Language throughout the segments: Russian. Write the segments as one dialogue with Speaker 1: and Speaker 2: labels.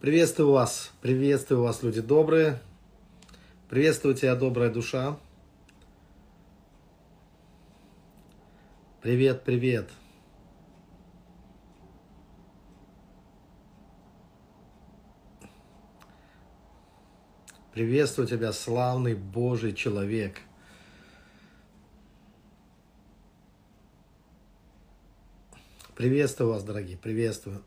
Speaker 1: Приветствую вас, приветствую вас, люди добрые. Приветствую тебя, добрая душа. Привет, привет. Приветствую тебя, славный Божий человек. Приветствую вас, дорогие, приветствую.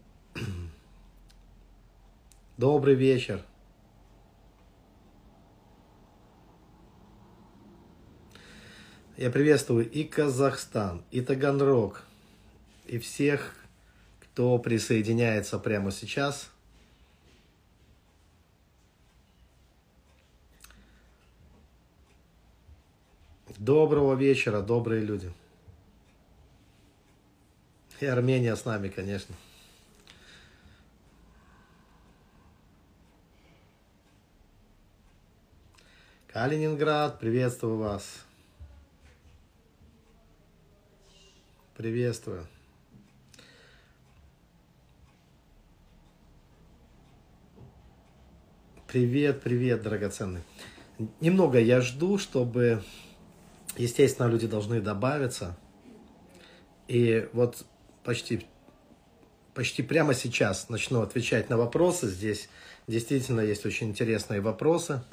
Speaker 1: Добрый вечер. Я приветствую и Казахстан, и Таганрог, и всех, кто присоединяется прямо сейчас. Доброго вечера, добрые люди. И Армения с нами, конечно. Калининград, приветствую вас. Приветствую. Привет, привет, драгоценный. Немного я жду, чтобы, естественно, люди должны добавиться. И вот почти, почти прямо сейчас начну отвечать на вопросы. Здесь действительно есть очень интересные вопросы.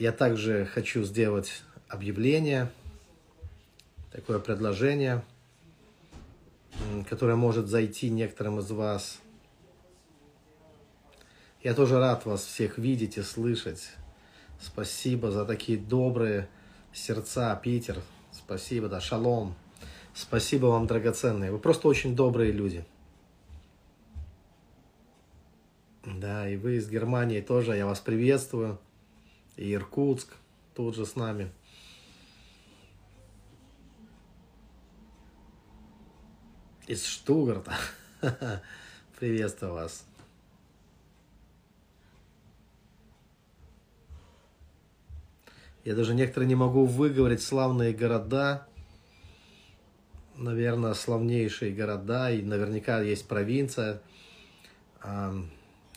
Speaker 1: Я также хочу сделать объявление, такое предложение, которое может зайти некоторым из вас. Я тоже рад вас всех видеть и слышать. Спасибо за такие добрые сердца, Питер. Спасибо, да, шалом. Спасибо вам, драгоценные. Вы просто очень добрые люди. Да, и вы из Германии тоже, я вас приветствую и Иркутск тут же с нами. Из Штугарта. Приветствую вас. Я даже некоторые не могу выговорить славные города. Наверное, славнейшие города. И наверняка есть провинция.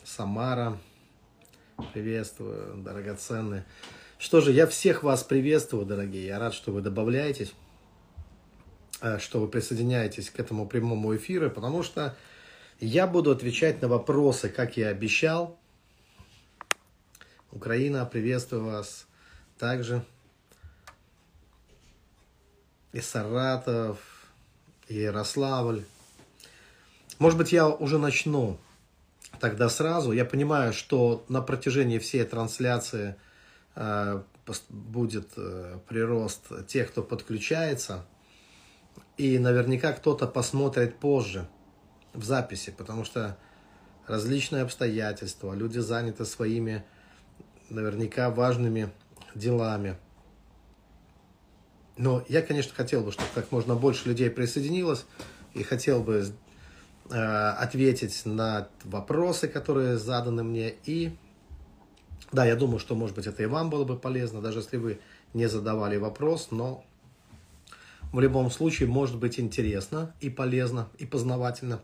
Speaker 1: Самара. Приветствую, драгоценные. Что же, я всех вас приветствую, дорогие. Я рад, что вы добавляетесь, э, что вы присоединяетесь к этому прямому эфиру, потому что я буду отвечать на вопросы, как я обещал. Украина, приветствую вас также. И Саратов, и Ярославль. Может быть, я уже начну тогда сразу. Я понимаю, что на протяжении всей трансляции э, будет э, прирост тех, кто подключается. И наверняка кто-то посмотрит позже в записи, потому что различные обстоятельства, люди заняты своими наверняка важными делами. Но я, конечно, хотел бы, чтобы как можно больше людей присоединилось, и хотел бы ответить на вопросы, которые заданы мне. И да, я думаю, что, может быть, это и вам было бы полезно, даже если вы не задавали вопрос, но в любом случае может быть интересно и полезно, и познавательно.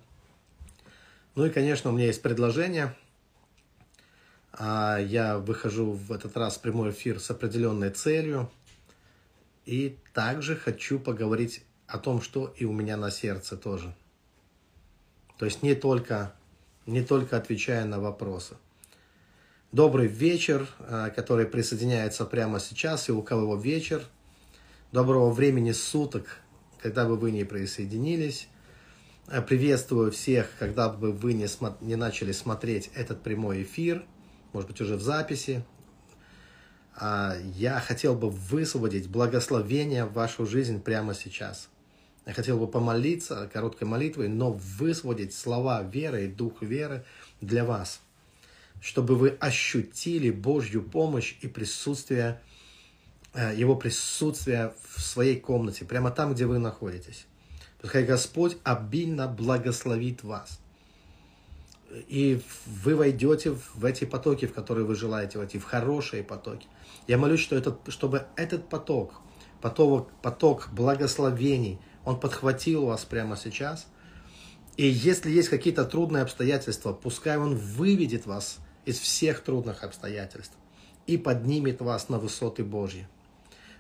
Speaker 1: Ну и, конечно, у меня есть предложение. А, я выхожу в этот раз в прямой эфир с определенной целью. И также хочу поговорить о том, что и у меня на сердце тоже – то есть не только, не только отвечая на вопросы. Добрый вечер, э, который присоединяется прямо сейчас, и у кого вечер. Доброго времени суток, когда бы вы не присоединились. Э, приветствую всех, когда бы вы не, не начали смотреть этот прямой эфир, может быть, уже в записи. А, я хотел бы высвободить благословение в вашу жизнь прямо сейчас – я хотел бы помолиться короткой молитвой, но высвободить слова веры и дух веры для вас, чтобы вы ощутили Божью помощь и присутствие, э, Его присутствие в своей комнате, прямо там, где вы находитесь. Пускай Господь обильно благословит вас. И вы войдете в эти потоки, в которые вы желаете войти, в хорошие потоки. Я молюсь, что этот, чтобы этот поток, поток, поток благословений – он подхватил вас прямо сейчас. И если есть какие-то трудные обстоятельства, пускай Он выведет вас из всех трудных обстоятельств и поднимет вас на высоты Божьи.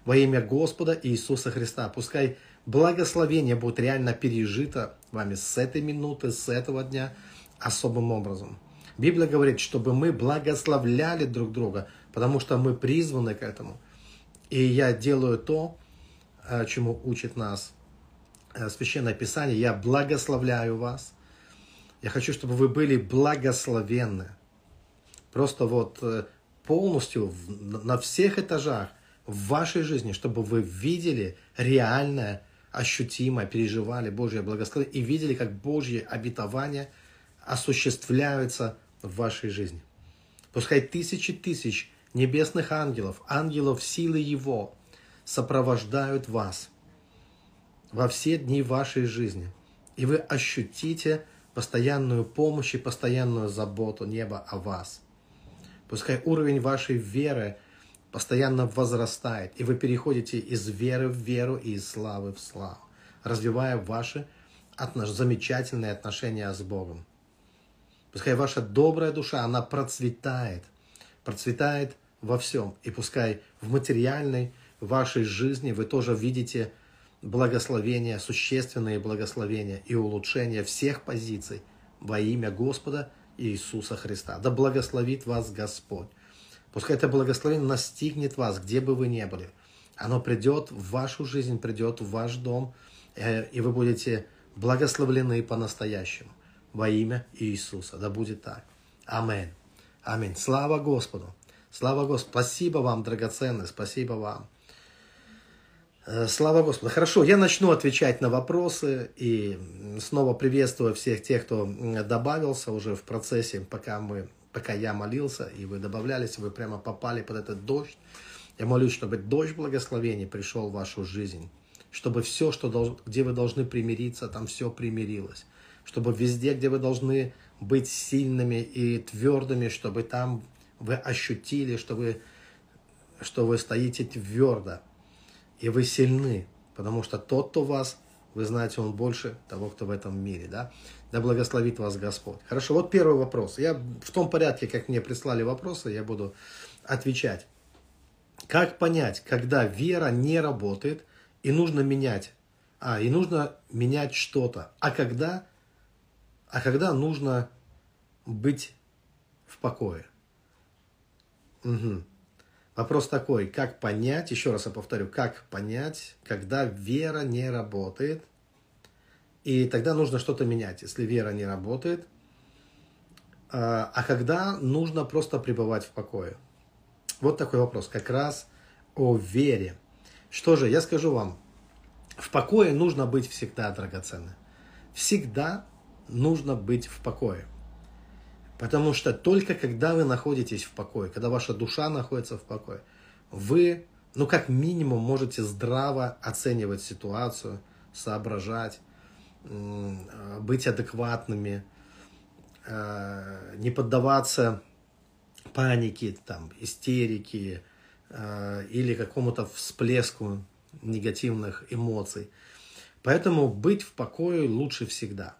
Speaker 1: Во имя Господа Иисуса Христа. Пускай благословение будет реально пережито вами с этой минуты, с этого дня особым образом. Библия говорит, чтобы мы благословляли друг друга, потому что мы призваны к этому. И я делаю то, э, чему учит нас Священное Писание. Я благословляю вас. Я хочу, чтобы вы были благословенны. Просто вот э, полностью на всех этажах в вашей жизни, чтобы вы видели реальное, ощутимое, переживали Божье благословение и видели, как Божье обетование осуществляются в вашей жизни. Пускай тысячи тысяч небесных ангелов, ангелов силы Его, сопровождают вас во все дни вашей жизни. И вы ощутите постоянную помощь и постоянную заботу неба о вас. Пускай уровень вашей веры – постоянно возрастает, и вы переходите из веры в веру и из славы в славу, развивая ваши отнош... замечательные отношения с Богом. Пускай ваша добрая душа, она процветает, процветает во всем. И пускай в материальной вашей жизни вы тоже видите благословения, существенные благословения и улучшения всех позиций во имя Господа Иисуса Христа. Да благословит вас Господь. Пускай это благословение настигнет вас, где бы вы ни были. Оно придет в вашу жизнь, придет в ваш дом, э, и вы будете благословлены по-настоящему. Во имя Иисуса. Да будет так. Аминь. Аминь. Слава Господу. Слава Господу. Спасибо вам, драгоценный. Спасибо вам. Э, слава Господу. Хорошо, я начну отвечать на вопросы и снова приветствую всех тех, кто добавился уже в процессе, пока мы пока я молился, и вы добавлялись, вы прямо попали под этот дождь. Я молюсь, чтобы дождь благословений пришел в вашу жизнь, чтобы все, что, где вы должны примириться, там все примирилось, чтобы везде, где вы должны быть сильными и твердыми, чтобы там вы ощутили, что вы, что вы стоите твердо, и вы сильны, потому что тот, кто вас, вы знаете, он больше того, кто в этом мире, да? Да благословит вас Господь. Хорошо, вот первый вопрос. Я в том порядке, как мне прислали вопросы, я буду отвечать. Как понять, когда вера не работает и нужно менять? А, и нужно менять что-то. А когда, а когда нужно быть в покое? Угу. Вопрос такой, как понять, еще раз я повторю, как понять, когда вера не работает и тогда нужно что-то менять, если вера не работает. А, а когда нужно просто пребывать в покое? Вот такой вопрос, как раз о вере. Что же, я скажу вам, в покое нужно быть всегда драгоценно. Всегда нужно быть в покое. Потому что только когда вы находитесь в покое, когда ваша душа находится в покое, вы, ну как минимум, можете здраво оценивать ситуацию, соображать, быть адекватными, э, не поддаваться панике, там, истерике э, или какому-то всплеску негативных эмоций. Поэтому быть в покое лучше всегда.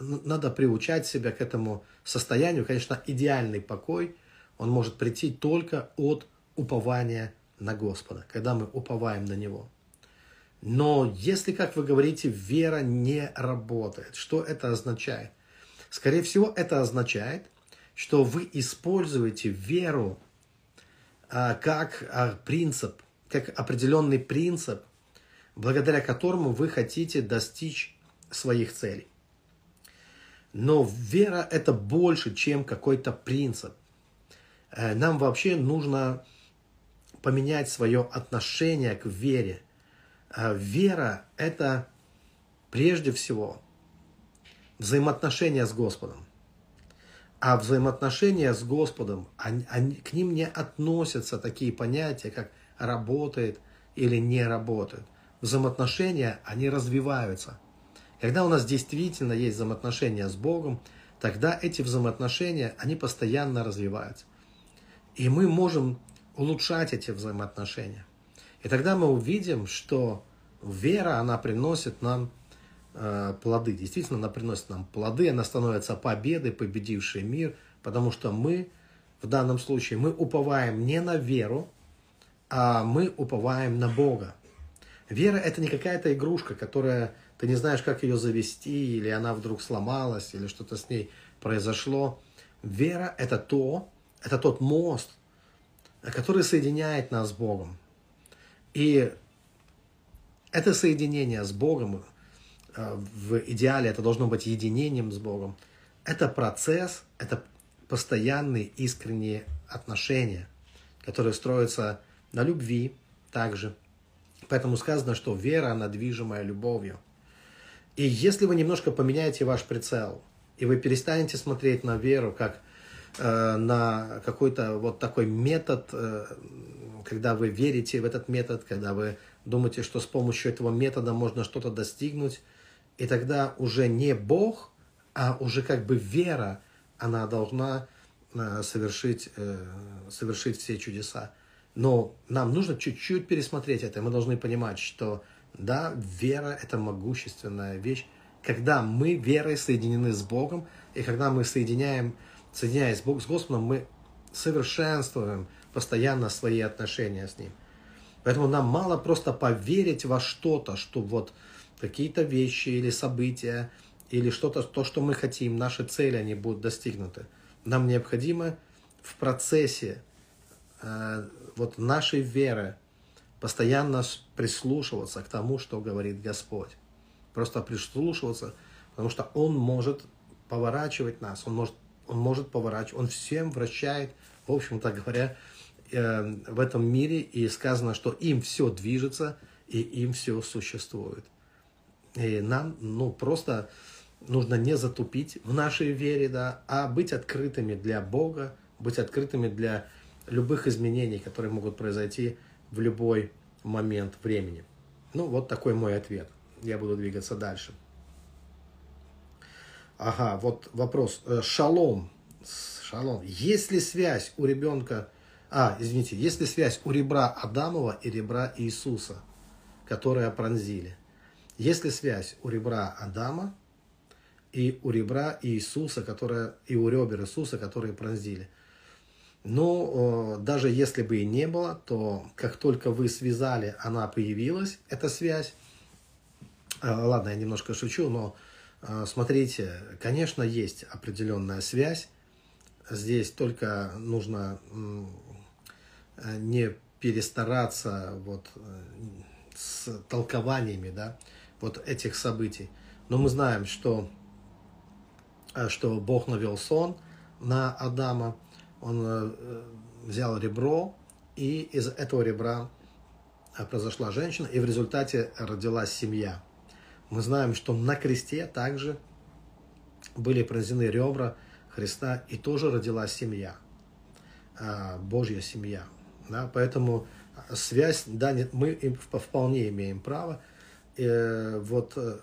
Speaker 1: Надо приучать себя к этому состоянию. Конечно, идеальный покой, он может прийти только от упования на Господа, когда мы уповаем на Него. Но если, как вы говорите, вера не работает, что это означает? Скорее всего, это означает, что вы используете веру а, как а, принцип, как определенный принцип, благодаря которому вы хотите достичь своих целей. Но вера это больше, чем какой-то принцип. Э, нам вообще нужно поменять свое отношение к вере – а вера – это прежде всего взаимоотношения с Господом. А взаимоотношения с Господом, они, они, к ним не относятся такие понятия, как работает или не работает. Взаимоотношения, они развиваются. Когда у нас действительно есть взаимоотношения с Богом, тогда эти взаимоотношения, они постоянно развиваются. И мы можем улучшать эти взаимоотношения. И тогда мы увидим, что вера, она приносит нам э, плоды. Действительно, она приносит нам плоды, она становится победой, победившей мир, потому что мы в данном случае мы уповаем не на веру, а мы уповаем на Бога. Вера – это не какая-то игрушка, которая ты не знаешь, как ее завести, или она вдруг сломалась, или что-то с ней произошло. Вера – это то, это тот мост, который соединяет нас с Богом. И это соединение с Богом, э, в идеале это должно быть единением с Богом, это процесс, это постоянные искренние отношения, которые строятся на любви также. Поэтому сказано, что вера, она движимая любовью. И если вы немножко поменяете ваш прицел, и вы перестанете смотреть на веру как э, на какой-то вот такой метод, э, когда вы верите в этот метод, когда вы думаете, что с помощью этого метода можно что-то достигнуть, и тогда уже не Бог, а уже как бы вера, она должна э, совершить, э, совершить все чудеса. Но нам нужно чуть-чуть пересмотреть это. Мы должны понимать, что да, вера – это могущественная вещь. Когда мы верой соединены с Богом, и когда мы соединяем, соединяясь с Господом, мы совершенствуем постоянно свои отношения с Ним. Поэтому нам мало просто поверить во что-то, что вот какие-то вещи или события, или что-то, то, что мы хотим, наши цели, они будут достигнуты. Нам необходимо в процессе э, вот нашей веры постоянно прислушиваться к тому, что говорит Господь. Просто прислушиваться, потому что Он может поворачивать нас, Он может, он может поворачивать, Он всем вращает, в общем-то говоря, э, в этом мире, и сказано, что им все движется, и им все существует. И нам, ну, просто нужно не затупить в нашей вере, да, а быть открытыми для Бога, быть открытыми для любых изменений, которые могут произойти в любой момент времени. Ну, вот такой мой ответ. Я буду двигаться дальше. Ага, вот вопрос. Э, шалом. Шалом. Есть ли связь у ребенка а, извините, есть ли связь у ребра Адамова и ребра Иисуса, которые пронзили? Есть ли связь у ребра Адама и у ребра Иисуса, которое, и у ребер Иисуса, которые пронзили? Ну, даже если бы и не было, то как только вы связали, она появилась, эта связь. А, ладно, я немножко шучу, но а, смотрите, конечно, есть определенная связь. Здесь только нужно Э, не перестараться вот э, с толкованиями, да, вот этих событий. Но мы знаем, что, э, что Бог навел сон на Адама, он взял ребро, и из этого ребра произошла женщина, и в результате родилась семья. Мы знаем, что на кресте также были пронзены ребра Христа, и тоже родилась семья, Божья семья. Да, поэтому связь, да, нет, мы вполне имеем право э, вот э,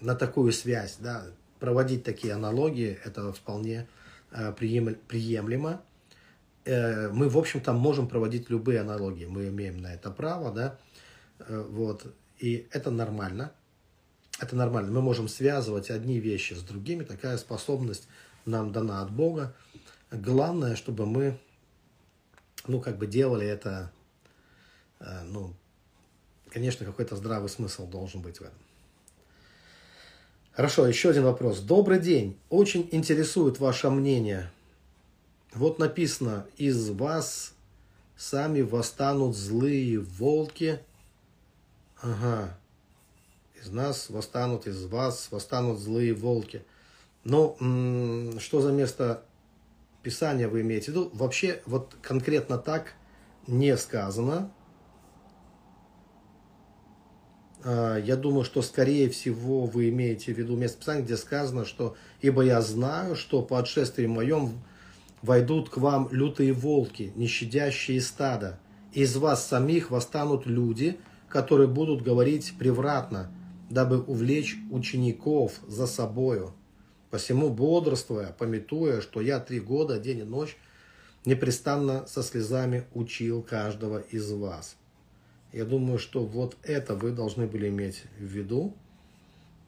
Speaker 1: на такую связь, да, проводить такие аналогии, это вполне э, приемлемо. Э, мы, в общем-то, можем проводить любые аналогии, мы имеем на это право, да, э, вот, и это нормально, это нормально. Мы можем связывать одни вещи с другими, такая способность нам дана от Бога. Главное, чтобы мы ну, как бы делали это, э, ну, конечно, какой-то здравый смысл должен быть в этом. Хорошо, еще один вопрос. Добрый день. Очень интересует ваше мнение. Вот написано, из вас сами восстанут злые волки. Ага. Из нас восстанут, из вас восстанут злые волки. Но что за место Писание вы имеете в виду, вообще вот конкретно так не сказано. А, я думаю, что скорее всего вы имеете в виду место Писания, где сказано, что «Ибо я знаю, что по отшествии моем войдут к вам лютые волки, не щадящие стада. Из вас самих восстанут люди, которые будут говорить превратно, дабы увлечь учеников за собою». Посему бодрствуя, пометуя, что я три года, день и ночь, непрестанно со слезами учил каждого из вас. Я думаю, что вот это вы должны были иметь в виду.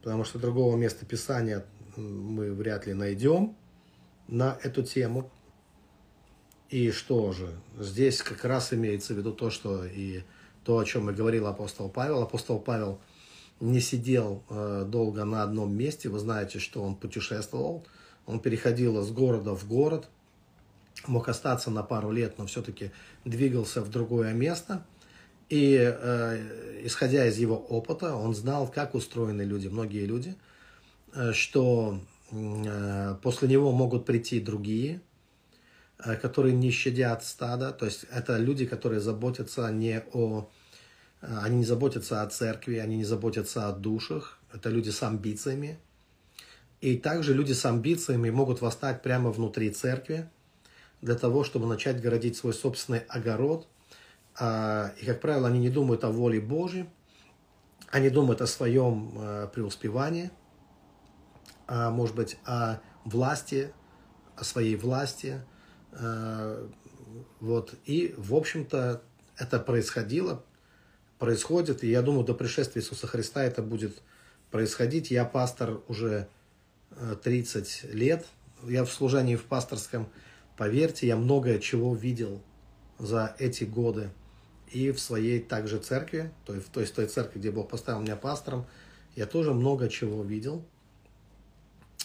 Speaker 1: потому что другого места Писания мы вряд ли найдем на эту тему. И что же, здесь как раз имеется в виду то, что и то, о чем и говорил апостол Павел. Апостол Павел не сидел э, долго на одном месте. Вы знаете, что он путешествовал. Он переходил из города в город. Мог остаться на пару лет, но все-таки двигался в другое место. И э, исходя из его опыта, он знал, как устроены люди, многие люди, э, что э, после него могут прийти другие, Э, которые не щадят стада, то есть это люди, которые заботятся не о... Э, они не заботятся о церкви, они не заботятся о душах, это люди с амбициями. И также люди с амбициями могут восстать прямо внутри церкви для того, чтобы начать городить свой собственный огород. А, и, как правило, они не думают о воле Божьей, они думают о своем э, преуспевании, а, может быть, о власти, о своей власти – Э, вот. И, в общем-то, это происходило, происходит. И я думаю, до пришествия Иисуса Христа это будет происходить. Я пастор уже 30 э, лет. Я в служении в пасторском. Поверьте, я многое чего видел за эти годы. И в своей также церкви, то есть, то есть в той церкви, где Бог поставил меня пастором, я тоже много чего видел.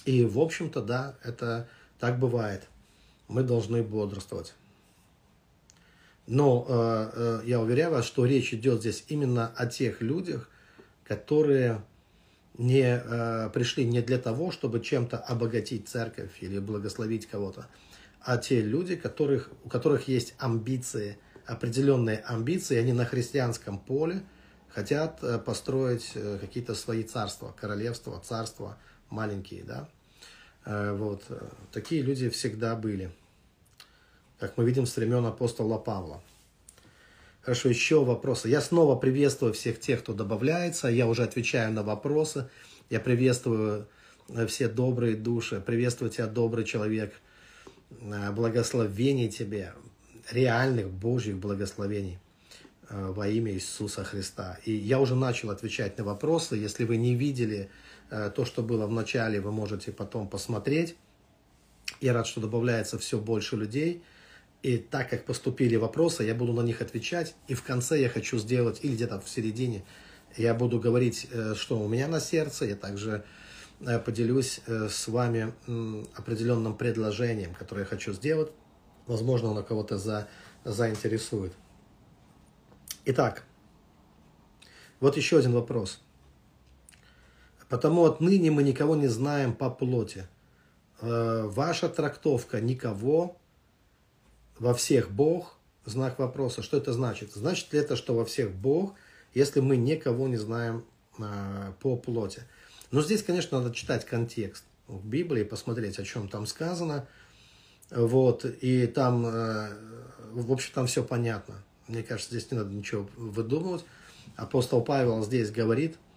Speaker 1: И, в общем-то, да, это так бывает – мы должны бодрствовать. Но э, э, я уверяю вас, что речь идет здесь именно о тех людях, которые не э, пришли не для того, чтобы чем-то обогатить церковь или благословить кого-то, а те люди, которых, у которых есть амбиции, определенные амбиции, они на христианском поле хотят э, построить э, какие-то свои царства, королевства, царства маленькие, да, Э, вот. Такие люди всегда были, как мы видим с времен апостола Павла. Хорошо, еще вопросы. Я снова приветствую всех тех, кто добавляется. Я уже отвечаю на вопросы. Я приветствую все добрые души. Приветствую тебя, добрый человек. Благословений тебе, реальных Божьих благословений во имя Иисуса Христа. И я уже начал отвечать на вопросы. Если вы не видели Э, то, что было в начале, вы можете потом посмотреть. Я рад, что добавляется все больше людей. И так как поступили вопросы, я буду на них отвечать. И в конце я хочу сделать, или где-то в середине, я буду говорить, э, что у меня на сердце. Я также э, поделюсь с вами определенным предложением, которое я хочу сделать. Возможно, оно кого-то за, заинтересует. Итак, вот еще один вопрос – Потому отныне мы никого не знаем по плоти. Э, ваша трактовка «никого», «во всех Бог» – знак вопроса. Что это значит? Значит ли это, что во всех Бог, если мы никого не знаем э, по плоти? Но здесь, конечно, надо читать контекст в Библии, посмотреть, о чем там сказано. Вот, и там, э, в общем, там все понятно. Мне кажется, здесь не надо ничего выдумывать. Апостол Павел здесь говорит –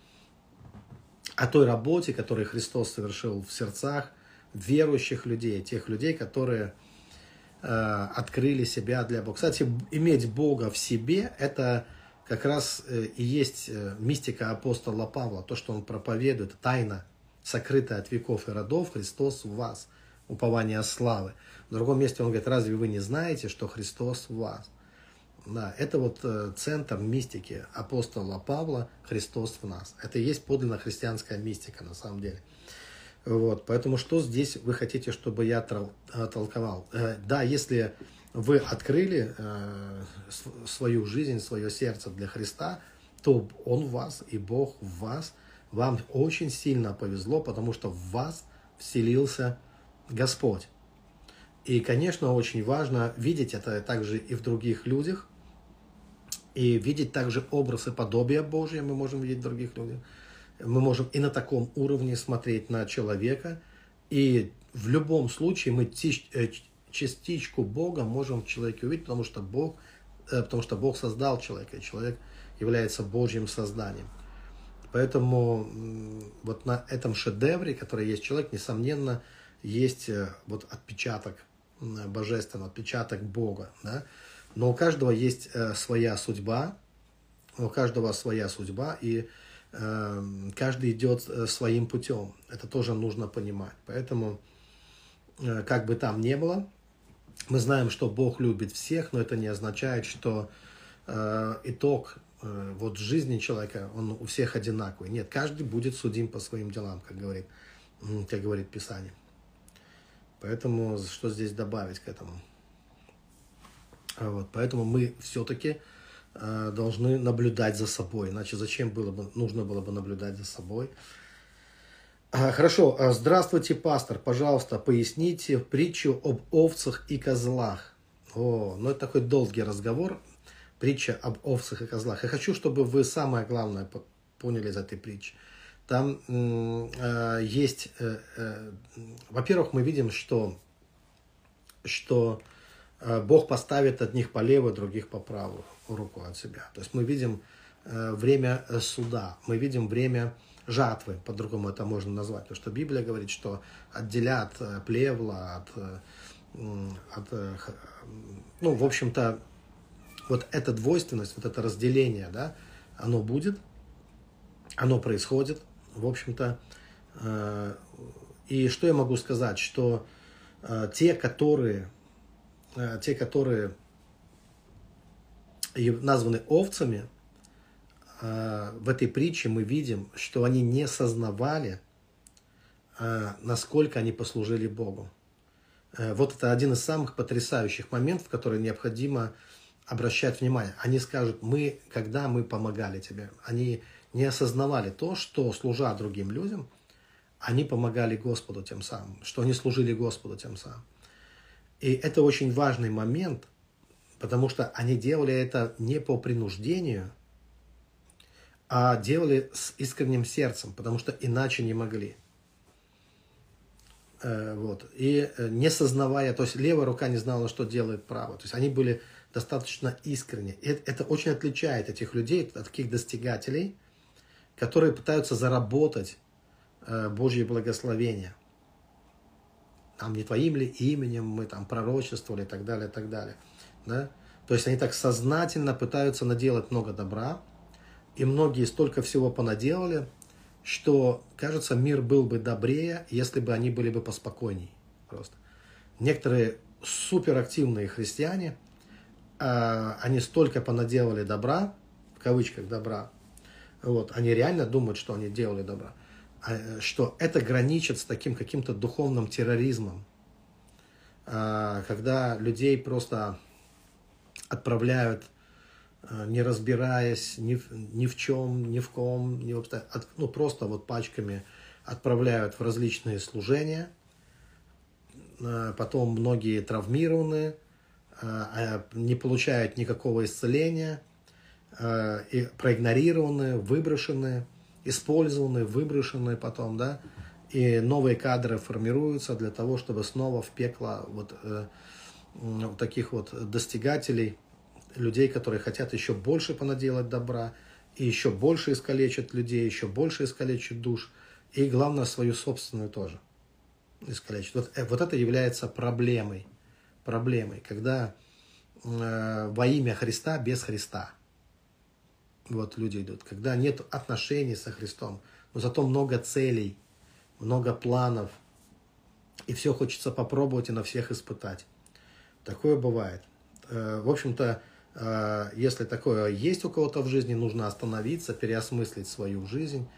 Speaker 1: о той работе, которую Христос совершил в сердцах верующих людей, тех людей, которые э, открыли себя для Бога. Кстати, иметь Бога в себе – это как раз э, и есть мистика апостола Павла, то, что он проповедует, тайна, сокрытая от веков и родов, Христос в вас, упование славы. В другом месте он говорит, разве вы не знаете, что Христос в вас? Да, это вот э, центр мистики апостола Павла «Христос в нас». Это и есть подлинно христианская мистика на самом деле. Вот, поэтому что здесь вы хотите, чтобы я э, толковал? Э, да, если вы открыли свою жизнь, свое сердце для Христа, то Он в вас и Бог в вас. Вам очень сильно повезло, потому что в вас вселился Господь. И, конечно, очень важно видеть это также и в других людях, и видеть также образ и подобие Божие мы можем видеть в других людях. Мы можем и на таком уровне смотреть на человека. И в любом случае мы э, частичку Бога можем в человеке увидеть, потому что Бог, э, потому что Бог создал человека, и человек является Божьим созданием. Поэтому вот на этом шедевре, который есть человек, несомненно, есть э, вот отпечаток божественного, отпечаток Бога. Да? Но у каждого есть э, своя судьба, у каждого своя судьба, и Эм, каждый идет э, своим путем. Это тоже нужно понимать. Поэтому, как бы там ни было, мы знаем, что Бог любит всех, но это не означает, что итог вот жизни человека, он у всех одинаковый. Нет, каждый будет судим по своим делам, как говорит, как говорит Писание. Поэтому что здесь добавить к этому? Вот, поэтому мы все-таки Э, должны наблюдать за собой. Иначе зачем было бы, нужно было бы наблюдать за собой? А, хорошо. А, здравствуйте, пастор. Пожалуйста, поясните притчу об овцах и козлах. О, ну это такой долгий разговор. Притча об овцах и козлах. Я хочу, чтобы вы самое главное поняли из этой притчи. Там э, есть, э, э, во-первых, мы видим, что, что э, Бог поставит одних по левую, других по правую руку от себя. То есть мы видим э, время э, суда, мы видим время жатвы, по-другому это можно назвать, потому что Библия говорит, что отделят э, плевла от, от ну, в общем-то, вот эта двойственность, вот это разделение, да, оно будет, оно происходит, в общем-то, и что я могу сказать, что те, которые, те, которые названы овцами, в этой притче мы видим, что они не сознавали, насколько они послужили Богу. Э, вот это один из самых потрясающих моментов, в которые необходимо обращать внимание. Они скажут, мы, когда мы помогали тебе, они не осознавали то, что, служа другим людям, они помогали Господу тем самым, что они служили Господу тем самым. И это очень важный момент – потому что они делали это не по принуждению, а делали с искренним сердцем, потому что иначе не могли. Э, вот. И э, не сознавая, то есть левая рука не знала, что делает правая. То есть они были достаточно искренне. И это очень отличает этих людей от таких достигателей, которые пытаются заработать э, Божье благословение. Там не твоим ли именем мы там пророчествовали и так далее, и так далее. Да? То есть они так сознательно пытаются наделать много добра, и многие столько всего понаделали, что, кажется, мир был бы добрее, если бы они были бы поспокойней. Просто. Некоторые суперактивные христиане, а, они столько понаделали добра, в кавычках добра, вот, они реально думают, что они делали добра, а, что это граничит с таким каким-то духовным терроризмом, а, когда людей просто отправляют, э, не разбираясь ни ни в чем, ни в ком, ни в, ну, просто вот пачками отправляют в различные служения. Э, потом многие травмированы, э, а не получают никакого исцеления, и проигнорированы, выброшены, использованы, выброшены потом, да, и новые кадры формируются для того, чтобы снова в пекло вот таких вот достигателей, людей, которые хотят еще больше понаделать добра, и еще больше искалечат людей, еще больше искалечат душ, и главное, свою собственную тоже искалечат. Вот, э, вот это является проблемой, проблемой, когда э, во имя Христа без Христа вот люди идут, когда нет отношений со Христом, но зато много целей, много планов, и все хочется попробовать и на всех испытать. Такое бывает. Э, в общем-то, э, если такое есть у кого-то в жизни, нужно остановиться, переосмыслить свою жизнь,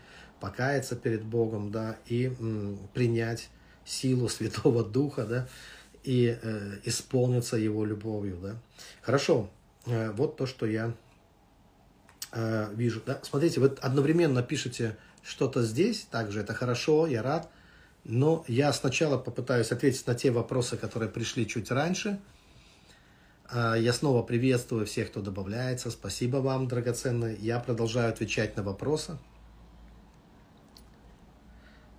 Speaker 1: покаяться перед Богом, да, и принять силу Святого Духа, да, и э, исполниться Его любовью, да. Хорошо, вот то, что я вижу, да. Смотрите, вы одновременно пишете что-то здесь, также это хорошо, я рад, но я сначала попытаюсь ответить на те вопросы, которые пришли чуть раньше – а, я снова приветствую всех, кто добавляется. Спасибо вам, драгоценные. Я продолжаю отвечать на вопросы.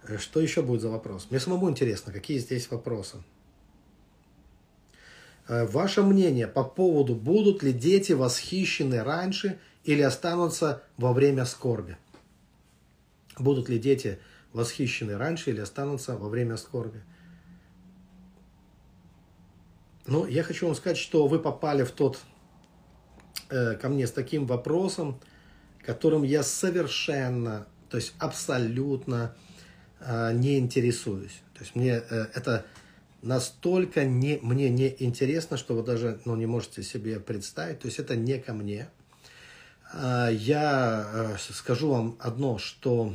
Speaker 1: Э, что еще будет за вопрос? Мне самому интересно, какие здесь вопросы. Э, ваше мнение по поводу, будут ли дети восхищены раньше или останутся во время скорби? Будут ли дети восхищены раньше или останутся во время скорби? Ну, я хочу вам сказать, что вы попали в тот, э, ко мне с таким вопросом, которым я совершенно, то есть абсолютно э, не интересуюсь. То есть мне э, это настолько не, мне не интересно, что вы даже ну, не можете себе представить. То есть это не ко мне. Э, я э, скажу вам одно, что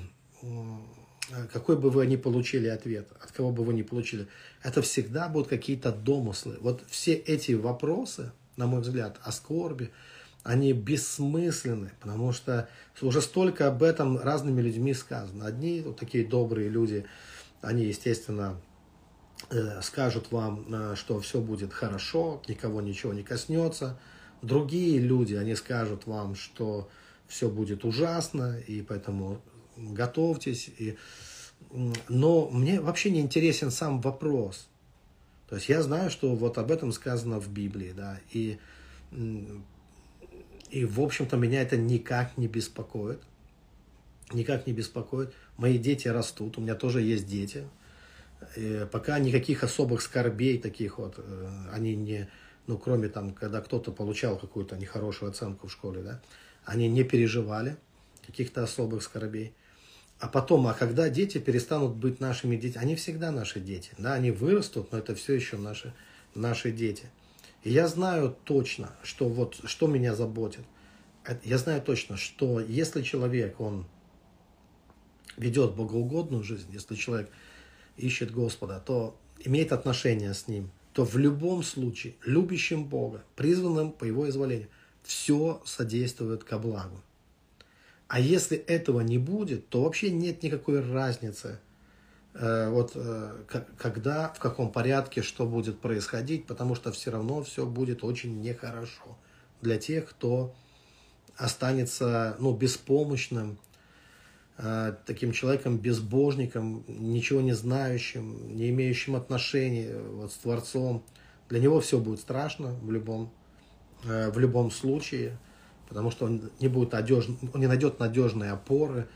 Speaker 1: какой бы вы ни получили ответ, от кого бы вы ни получили, это всегда будут какие-то домыслы. Вот все эти вопросы, на мой взгляд, о скорби, они бессмысленны, потому что уже столько об этом разными людьми сказано. Одни вот такие добрые люди, они, естественно, э, скажут вам, э, что все будет хорошо, никого ничего не коснется. Другие люди, они скажут вам, что все будет ужасно, и поэтому готовьтесь. И... Но мне вообще не интересен сам вопрос. То есть я знаю, что вот об этом сказано в Библии, да, и и, в общем-то, меня это никак не беспокоит. Никак не беспокоит. Мои дети растут, у меня тоже есть дети. И пока никаких особых скорбей таких вот, э, они не, ну, кроме там, когда кто-то получал какую-то нехорошую оценку в школе, да, они не переживали каких-то особых скорбей. А потом, а когда дети перестанут быть нашими детьми, они всегда наши дети, да, они вырастут, но это все еще наши, наши дети. И я знаю точно, что вот что меня заботит. Я знаю точно, что если человек, он ведет богоугодную жизнь, если человек ищет Господа, то имеет отношение с Ним, то в любом случае, любящим Бога, призванным по Его изволению, все содействует ко благу. А если этого не будет, то вообще нет никакой разницы – Э, вот э, когда, в каком порядке, что будет происходить, потому что все равно все будет очень нехорошо для тех, кто останется ну, беспомощным, таким человеком, безбожником, ничего не знающим, не имеющим отношений вот, с Творцом. Для него все будет страшно в любом, в любом случае, потому что он не, будет одеж... он не найдет надежной опоры,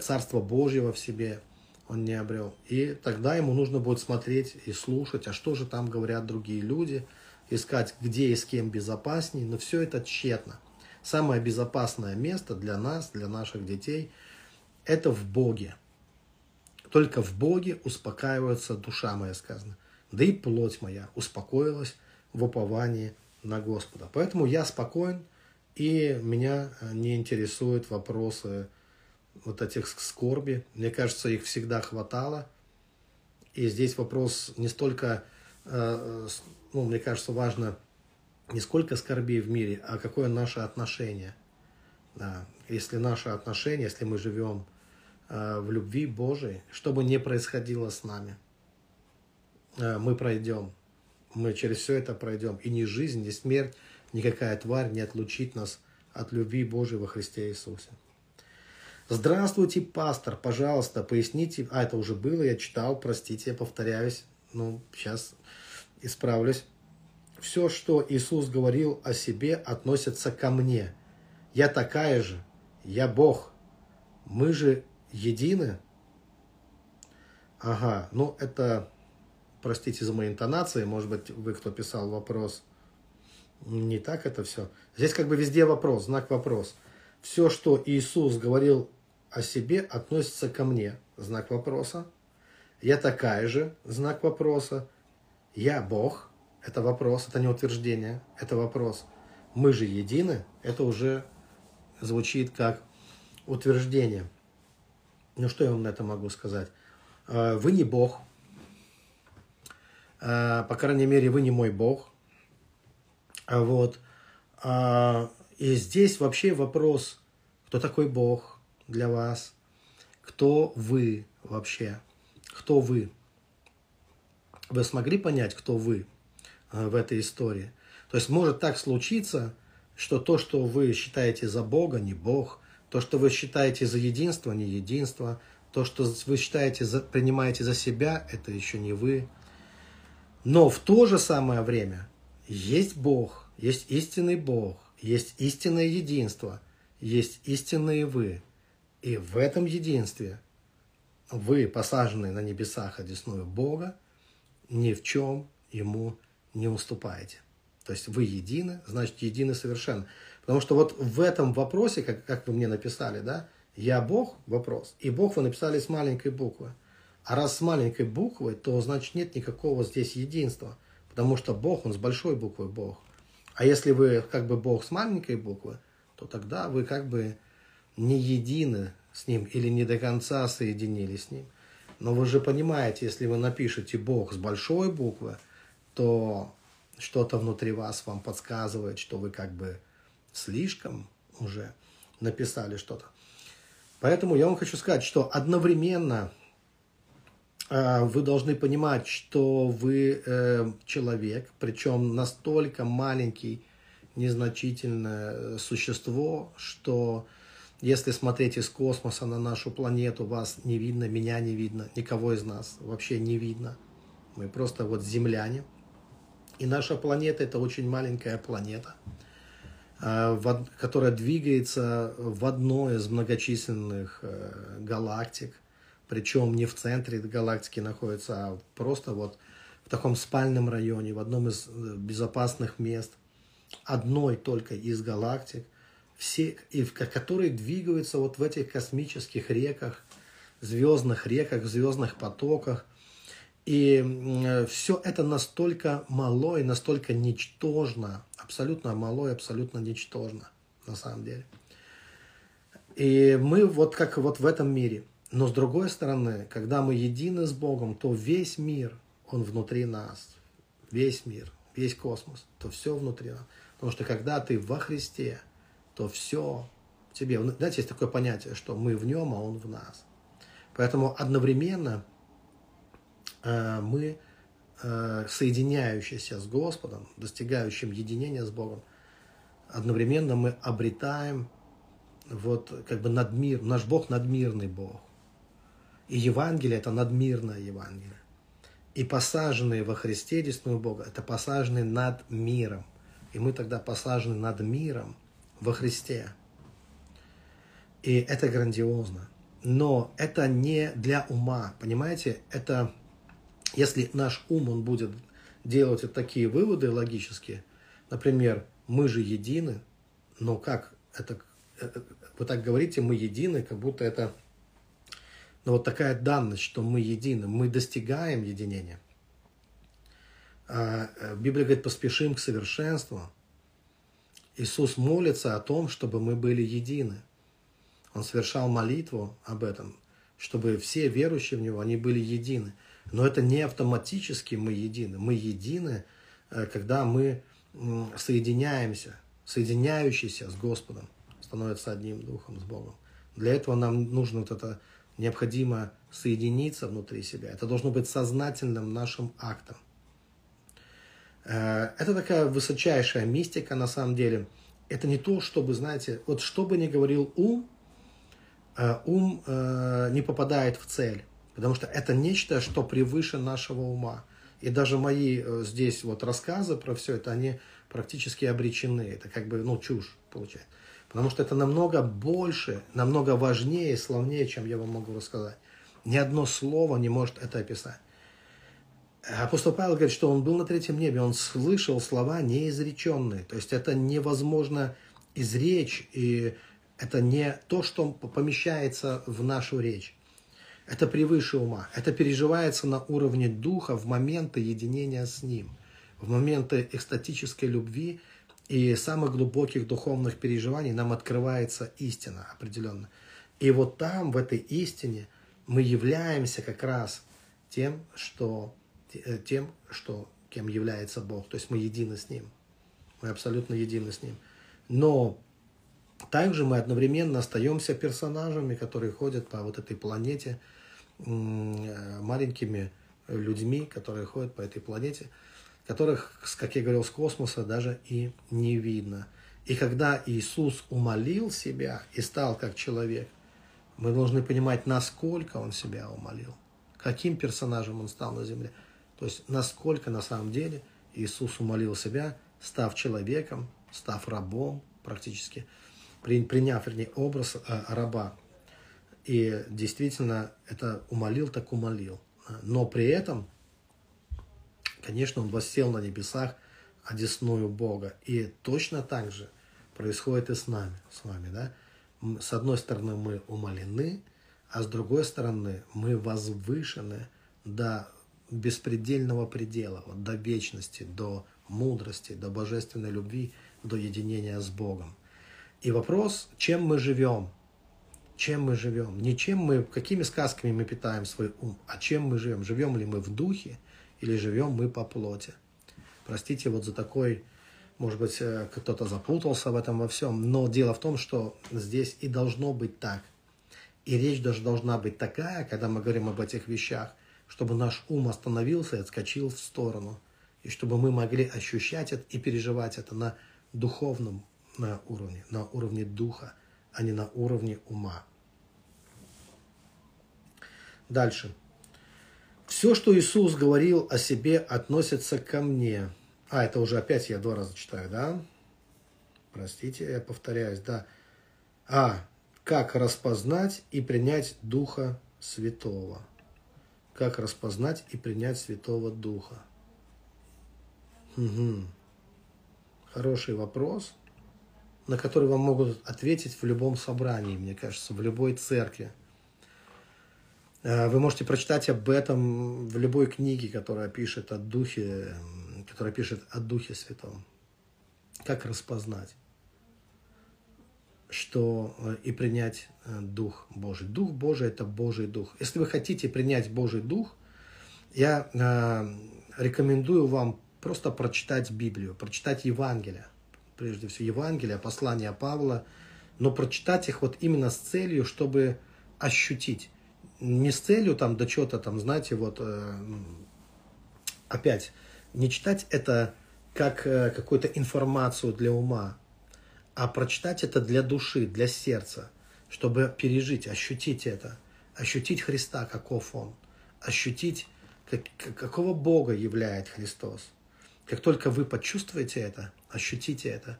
Speaker 1: Царства Божьего в себе – он не обрел. И тогда ему нужно будет смотреть и слушать, а что же там говорят другие люди, искать, где и с кем безопасней, но все это тщетно. Самое безопасное место для нас, для наших детей, это в Боге. Только в Боге успокаивается душа моя, сказано. Да и плоть моя успокоилась в уповании на Господа. Поэтому я спокоен, и меня не интересуют вопросы вот этих скорби. Мне кажется, их всегда хватало. И здесь вопрос не столько, э, ну, мне кажется, важно не сколько скорбей в мире, а какое наше отношение. Да. Если наше отношение, если мы живем э, в любви Божией, что бы ни происходило с нами, э, мы пройдем. Мы через все это пройдем. И ни жизнь, ни смерть, никакая тварь не отлучит нас от любви Божией во Христе Иисусе. Здравствуйте, пастор, пожалуйста, поясните. А, это уже было, я читал, простите, я повторяюсь. Ну, сейчас исправлюсь. Все, что Иисус говорил о себе, относится ко мне. Я такая же, я Бог. Мы же едины. Ага, ну это, простите за мои интонации, может быть, вы, кто писал вопрос, не так это все. Здесь как бы везде вопрос, знак вопрос. Все, что Иисус говорил о себе относится ко мне? Знак вопроса. Я такая же? Знак вопроса. Я Бог? Это вопрос, это не утверждение, это вопрос. Мы же едины? Это уже звучит как утверждение. Ну что я вам на это могу сказать? А, вы не Бог. А, по крайней мере, вы не мой Бог. А вот. И здесь вообще вопрос, кто такой Бог, для вас. Кто вы вообще? Кто вы? Вы смогли понять, кто вы э, в этой истории? То есть может так случиться, что то, что вы считаете за Бога, не Бог, то, что вы считаете за единство, не единство, то, что вы считаете, за, принимаете за себя, это еще не вы. Но в то же самое время есть Бог, есть истинный Бог, есть истинное единство, есть истинные вы. И в этом единстве вы, посаженные на небесах одесную Бога, ни в чем ему не уступаете. То есть вы едины, значит едины совершенно. Потому что вот в этом вопросе, как, как вы мне написали, да, я Бог, вопрос, и Бог вы написали с маленькой буквы. А раз с маленькой буквы, то значит нет никакого здесь единства. Потому что Бог, Он с большой буквы Бог. А если вы как бы Бог с маленькой буквы, то тогда вы как бы не едины с Ним или не до конца соединились с Ним. Но вы же понимаете, если вы напишете Бог с большой буквы, то что-то внутри вас вам подсказывает, что вы как бы слишком уже написали что-то. Поэтому я вам хочу сказать, что одновременно э, вы должны понимать, что вы э, человек, причем настолько маленький, незначительное существо, что если смотреть из космоса на нашу планету, вас не видно, меня не видно, никого из нас вообще не видно. Мы просто вот земляне. И наша планета это очень маленькая планета, которая двигается в одной из многочисленных э, галактик, причем не в центре галактики находится, а просто вот в таком спальном районе, в одном из э, безопасных мест, одной только из галактик – все, и в, которые двигаются вот в этих космических реках, звездных реках, звездных потоках. И все это настолько мало и настолько ничтожно, абсолютно мало и абсолютно ничтожно на самом деле. И мы вот как вот в этом мире. Но с другой стороны, когда мы едины с Богом, то весь мир, он внутри нас. Весь мир, весь космос, то все внутри нас. Потому что когда ты во Христе, то все в тебе. Знаете, есть такое понятие, что мы в нем, а он в нас. Поэтому одновременно э, мы, э, соединяющиеся с Господом, достигающим единения с Богом, одновременно мы обретаем вот как бы надмир, наш Бог надмирный Бог. И Евангелие это надмирное Евангелие. И посаженные во Христе единственного Бога, это посаженные над миром. И мы тогда посажены над миром – во Христе. И это грандиозно. Но это не для ума, понимаете? Это, если наш ум, он будет делать вот такие выводы логические, например, мы же едины, но как это, э, вы так говорите, мы едины, как будто это ну, вот такая данность, что мы едины, мы достигаем единения. А, э, Библия говорит, поспешим к совершенству. Иисус молится о том, чтобы мы были едины. Он совершал молитву об этом, чтобы все верующие в Него, они были едины. Но это не автоматически мы едины. Мы едины, э, когда мы соединяемся, соединяющийся с Господом, становится одним духом с Богом. Для этого нам нужно вот это необходимо соединиться внутри себя. Это должно быть сознательным нашим актом. Э, это такая высочайшая мистика на самом деле. Это не то, чтобы, знаете, вот что бы ни говорил ум, э, ум не попадает в цель. Потому что это нечто, что превыше нашего ума. И даже мои здесь вот рассказы про все это, они практически обречены. Это как бы, ну, чушь получается. Потому что это намного больше, намного важнее и славнее, чем я вам могу рассказать. Ни одно слово не может это описать. Апостол Павел говорит, что он был на третьем небе, он слышал слова неизреченные. То есть это невозможно изречь, и это не то, что помещается в нашу речь. Это превыше ума. Это переживается на уровне духа в моменты единения с Ним, в моменты экстатической любви и самых глубоких духовных переживаний нам открывается истина определенно. И вот там, в этой истине, мы являемся как раз тем, что Э, тем, что, кем является Бог. То есть мы едины с Ним. Мы абсолютно едины с Ним. Но также мы одновременно остаемся персонажами, которые ходят по вот этой планете, маленькими людьми, которые ходят по этой планете, которых, как я говорил, с космоса даже и не видно. И когда Иисус умолил себя и стал как человек, мы должны понимать, насколько Он себя умолил, каким персонажем Он стал на земле – то есть насколько на самом деле Иисус умолил себя, став человеком, став рабом практически, приняв, вернее, образ э, раба. И действительно это умолил, так умолил. Но при этом, конечно, он воссел на небесах, одесную Бога. И точно так же происходит и с нами, с вами, да. С одной стороны мы умолены, а с другой стороны мы возвышены до беспредельного предела, вот, до вечности, до мудрости, до божественной любви, до единения с Богом. И вопрос, чем мы живем, чем мы живем, не чем мы, какими сказками мы питаем свой ум, а чем мы живем, живем ли мы в духе или живем мы по плоти. Простите вот за такой, может быть, э, кто-то запутался в этом во всем, но дело в том, что здесь и должно быть так. И речь даже должна быть такая, когда мы говорим об этих вещах, чтобы наш ум остановился и отскочил в сторону, и чтобы мы могли ощущать это и переживать это на духовном на уровне, на уровне духа, а не на уровне ума. Дальше. Все, что Иисус говорил о себе, относится ко мне. А, это уже опять я два раза читаю, да? Простите, я повторяюсь, да. А, как распознать и принять Духа Святого. Как распознать и принять Святого Духа. Угу. Хороший вопрос, на который вам могут ответить в любом собрании, мне кажется, в любой церкви. Э, вы можете прочитать об этом в любой книге, которая пишет о Духе, которая пишет о Духе Святом. Как распознать, что э, и принять э, Дух Божий. Дух Божий – это Божий Дух. Если вы хотите принять Божий Дух, я рекомендую вам просто прочитать Библию, прочитать Евангелие. Прежде всего Евангелие, послания Павла, но прочитать их вот именно с целью, чтобы ощутить не с целью там до чего-то там, знаете, вот э, опять не читать это как э, какую-то информацию для ума, а прочитать это для души, для сердца, чтобы пережить, ощутить это, ощутить Христа, каков Он, ощутить, как, какого Бога являет Христос. Как только вы почувствуете это, ощутите это,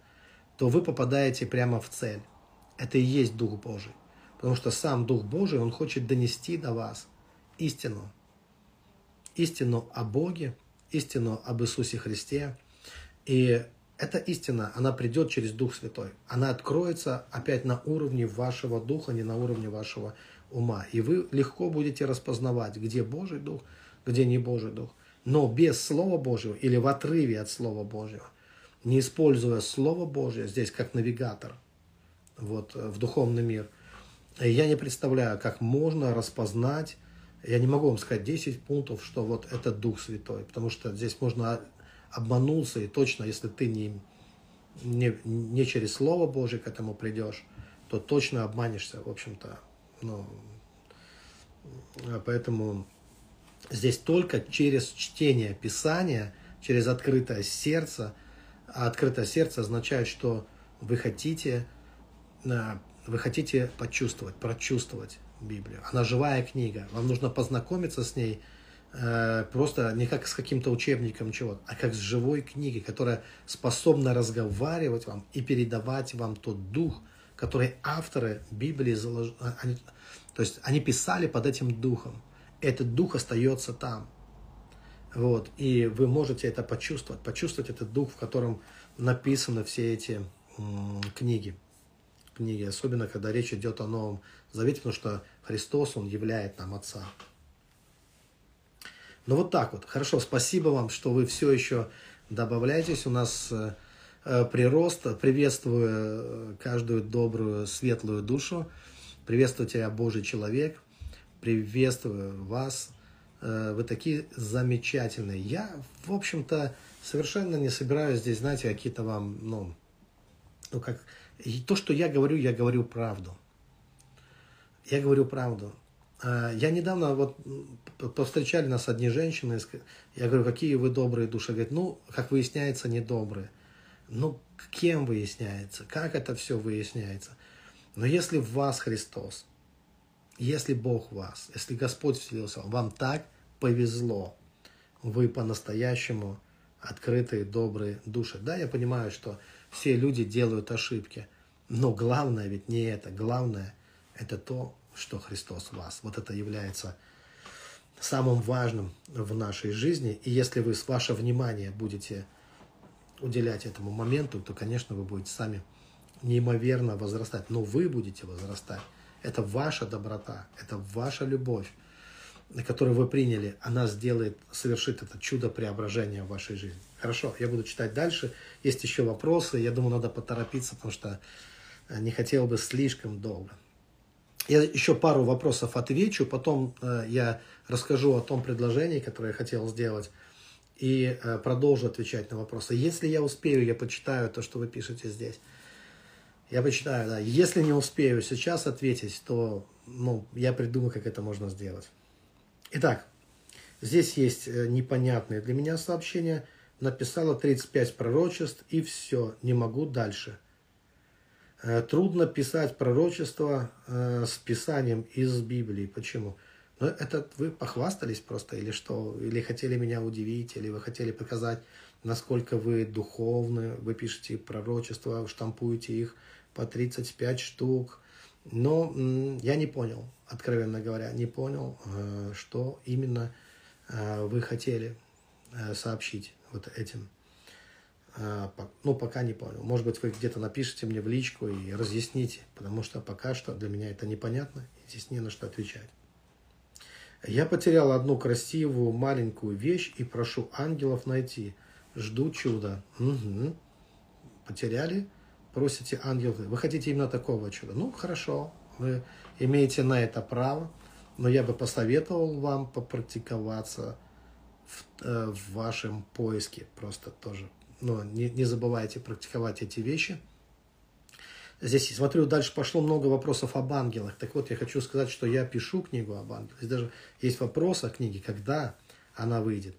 Speaker 1: то вы попадаете прямо в цель. Это и есть Дух Божий. Потому что сам Дух Божий, Он хочет донести до вас истину. Истину о Боге, истину об Иисусе Христе. И эта истина, она придет через Дух Святой. Она откроется опять на уровне вашего духа, не на уровне вашего ума. И вы легко будете распознавать, где Божий Дух, где не Божий Дух. Но без Слова Божьего или в отрыве от Слова Божьего, не используя Слово Божье здесь как навигатор вот, в духовный мир – я не представляю, как можно распознать, я не могу вам сказать 10 пунктов, что вот это Дух Святой, потому что здесь можно обмануться, и точно, если ты не, не, не через Слово Божие к этому придешь, то точно обманешься, в общем-то. Ну, поэтому здесь только через чтение Писания, через открытое сердце, а открытое сердце означает, что вы хотите э, вы хотите почувствовать, прочувствовать Библию. Она живая книга. Вам нужно познакомиться с ней э, просто не как с каким-то учебником чего а как с живой книгой, которая способна разговаривать вам и передавать вам тот дух, который авторы Библии заложили. Они, то есть они писали под этим духом. Этот дух остается там. Вот. И вы можете это почувствовать, почувствовать этот дух, в котором написаны все эти м, книги книги, особенно когда речь идет о Новом Завете, потому что Христос, Он являет нам Отца. Ну вот так вот. Хорошо, спасибо вам, что вы все еще добавляетесь. У нас э, э прирост. Приветствую э, каждую добрую, светлую душу. Приветствую тебя, Божий человек. Приветствую вас. Э, вы такие замечательные. Я, в общем-то, совершенно не собираюсь здесь, знаете, какие-то вам, ну, ну как и то, что я говорю, я говорю правду. Я говорю правду. А, я недавно вот повстречали нас одни женщины, я говорю, какие вы добрые души. Говорит, ну, как выясняется, недобрые. Ну, кем выясняется? Как это все выясняется? Но если в вас Христос, если Бог в вас, если Господь вселился, вам так повезло, вы по-настоящему открытые, добрые души. Да, я понимаю, что все люди делают ошибки. Но главное ведь не это. Главное – это то, что Христос в вас. Вот это является самым важным в нашей жизни. И если вы с ваше внимание будете уделять этому моменту, то, конечно, вы будете сами неимоверно возрастать. Но вы будете возрастать. Это ваша доброта, это ваша любовь, которую вы приняли. Она сделает, совершит это чудо преображения в вашей жизни. Хорошо, я буду читать дальше. Есть еще вопросы. Я думаю, надо поторопиться, потому что не хотел бы слишком долго. Я еще пару вопросов отвечу, потом э, я расскажу о том предложении, которое я хотел сделать, и э, продолжу отвечать на вопросы. Если я успею, я почитаю то, что вы пишете здесь. Я почитаю, да. Если не успею сейчас ответить, то ну, я придумаю, как это можно сделать. Итак, здесь есть э, непонятные для меня сообщения. Написала 35 пророчеств и все, не могу дальше – Э, трудно писать пророчество э, с писанием из Библии. Почему? Ну, это вы похвастались просто, или что? Или хотели меня удивить, или вы хотели показать, насколько вы духовны, вы пишете пророчества, штампуете их по 35 штук. Но я не понял, откровенно говоря, не понял, э, что именно вы хотели сообщить вот этим. Ну, пока не понял. Может быть, вы где-то напишите мне в личку и разъясните, потому что пока что для меня это непонятно, и здесь не на что отвечать. Я потерял одну красивую маленькую вещь и прошу ангелов найти. Жду чуда. Угу. Потеряли? Просите ангелов. Вы хотите именно такого чуда? Ну, хорошо. Вы имеете на это право. Но я бы посоветовал вам попрактиковаться в, э, в вашем поиске. Просто тоже но не, не забывайте практиковать эти вещи. Здесь, смотрю, дальше пошло много вопросов об ангелах. Так вот, я хочу сказать, что я пишу книгу об ангелах. Здесь даже есть вопрос о книге, когда она выйдет.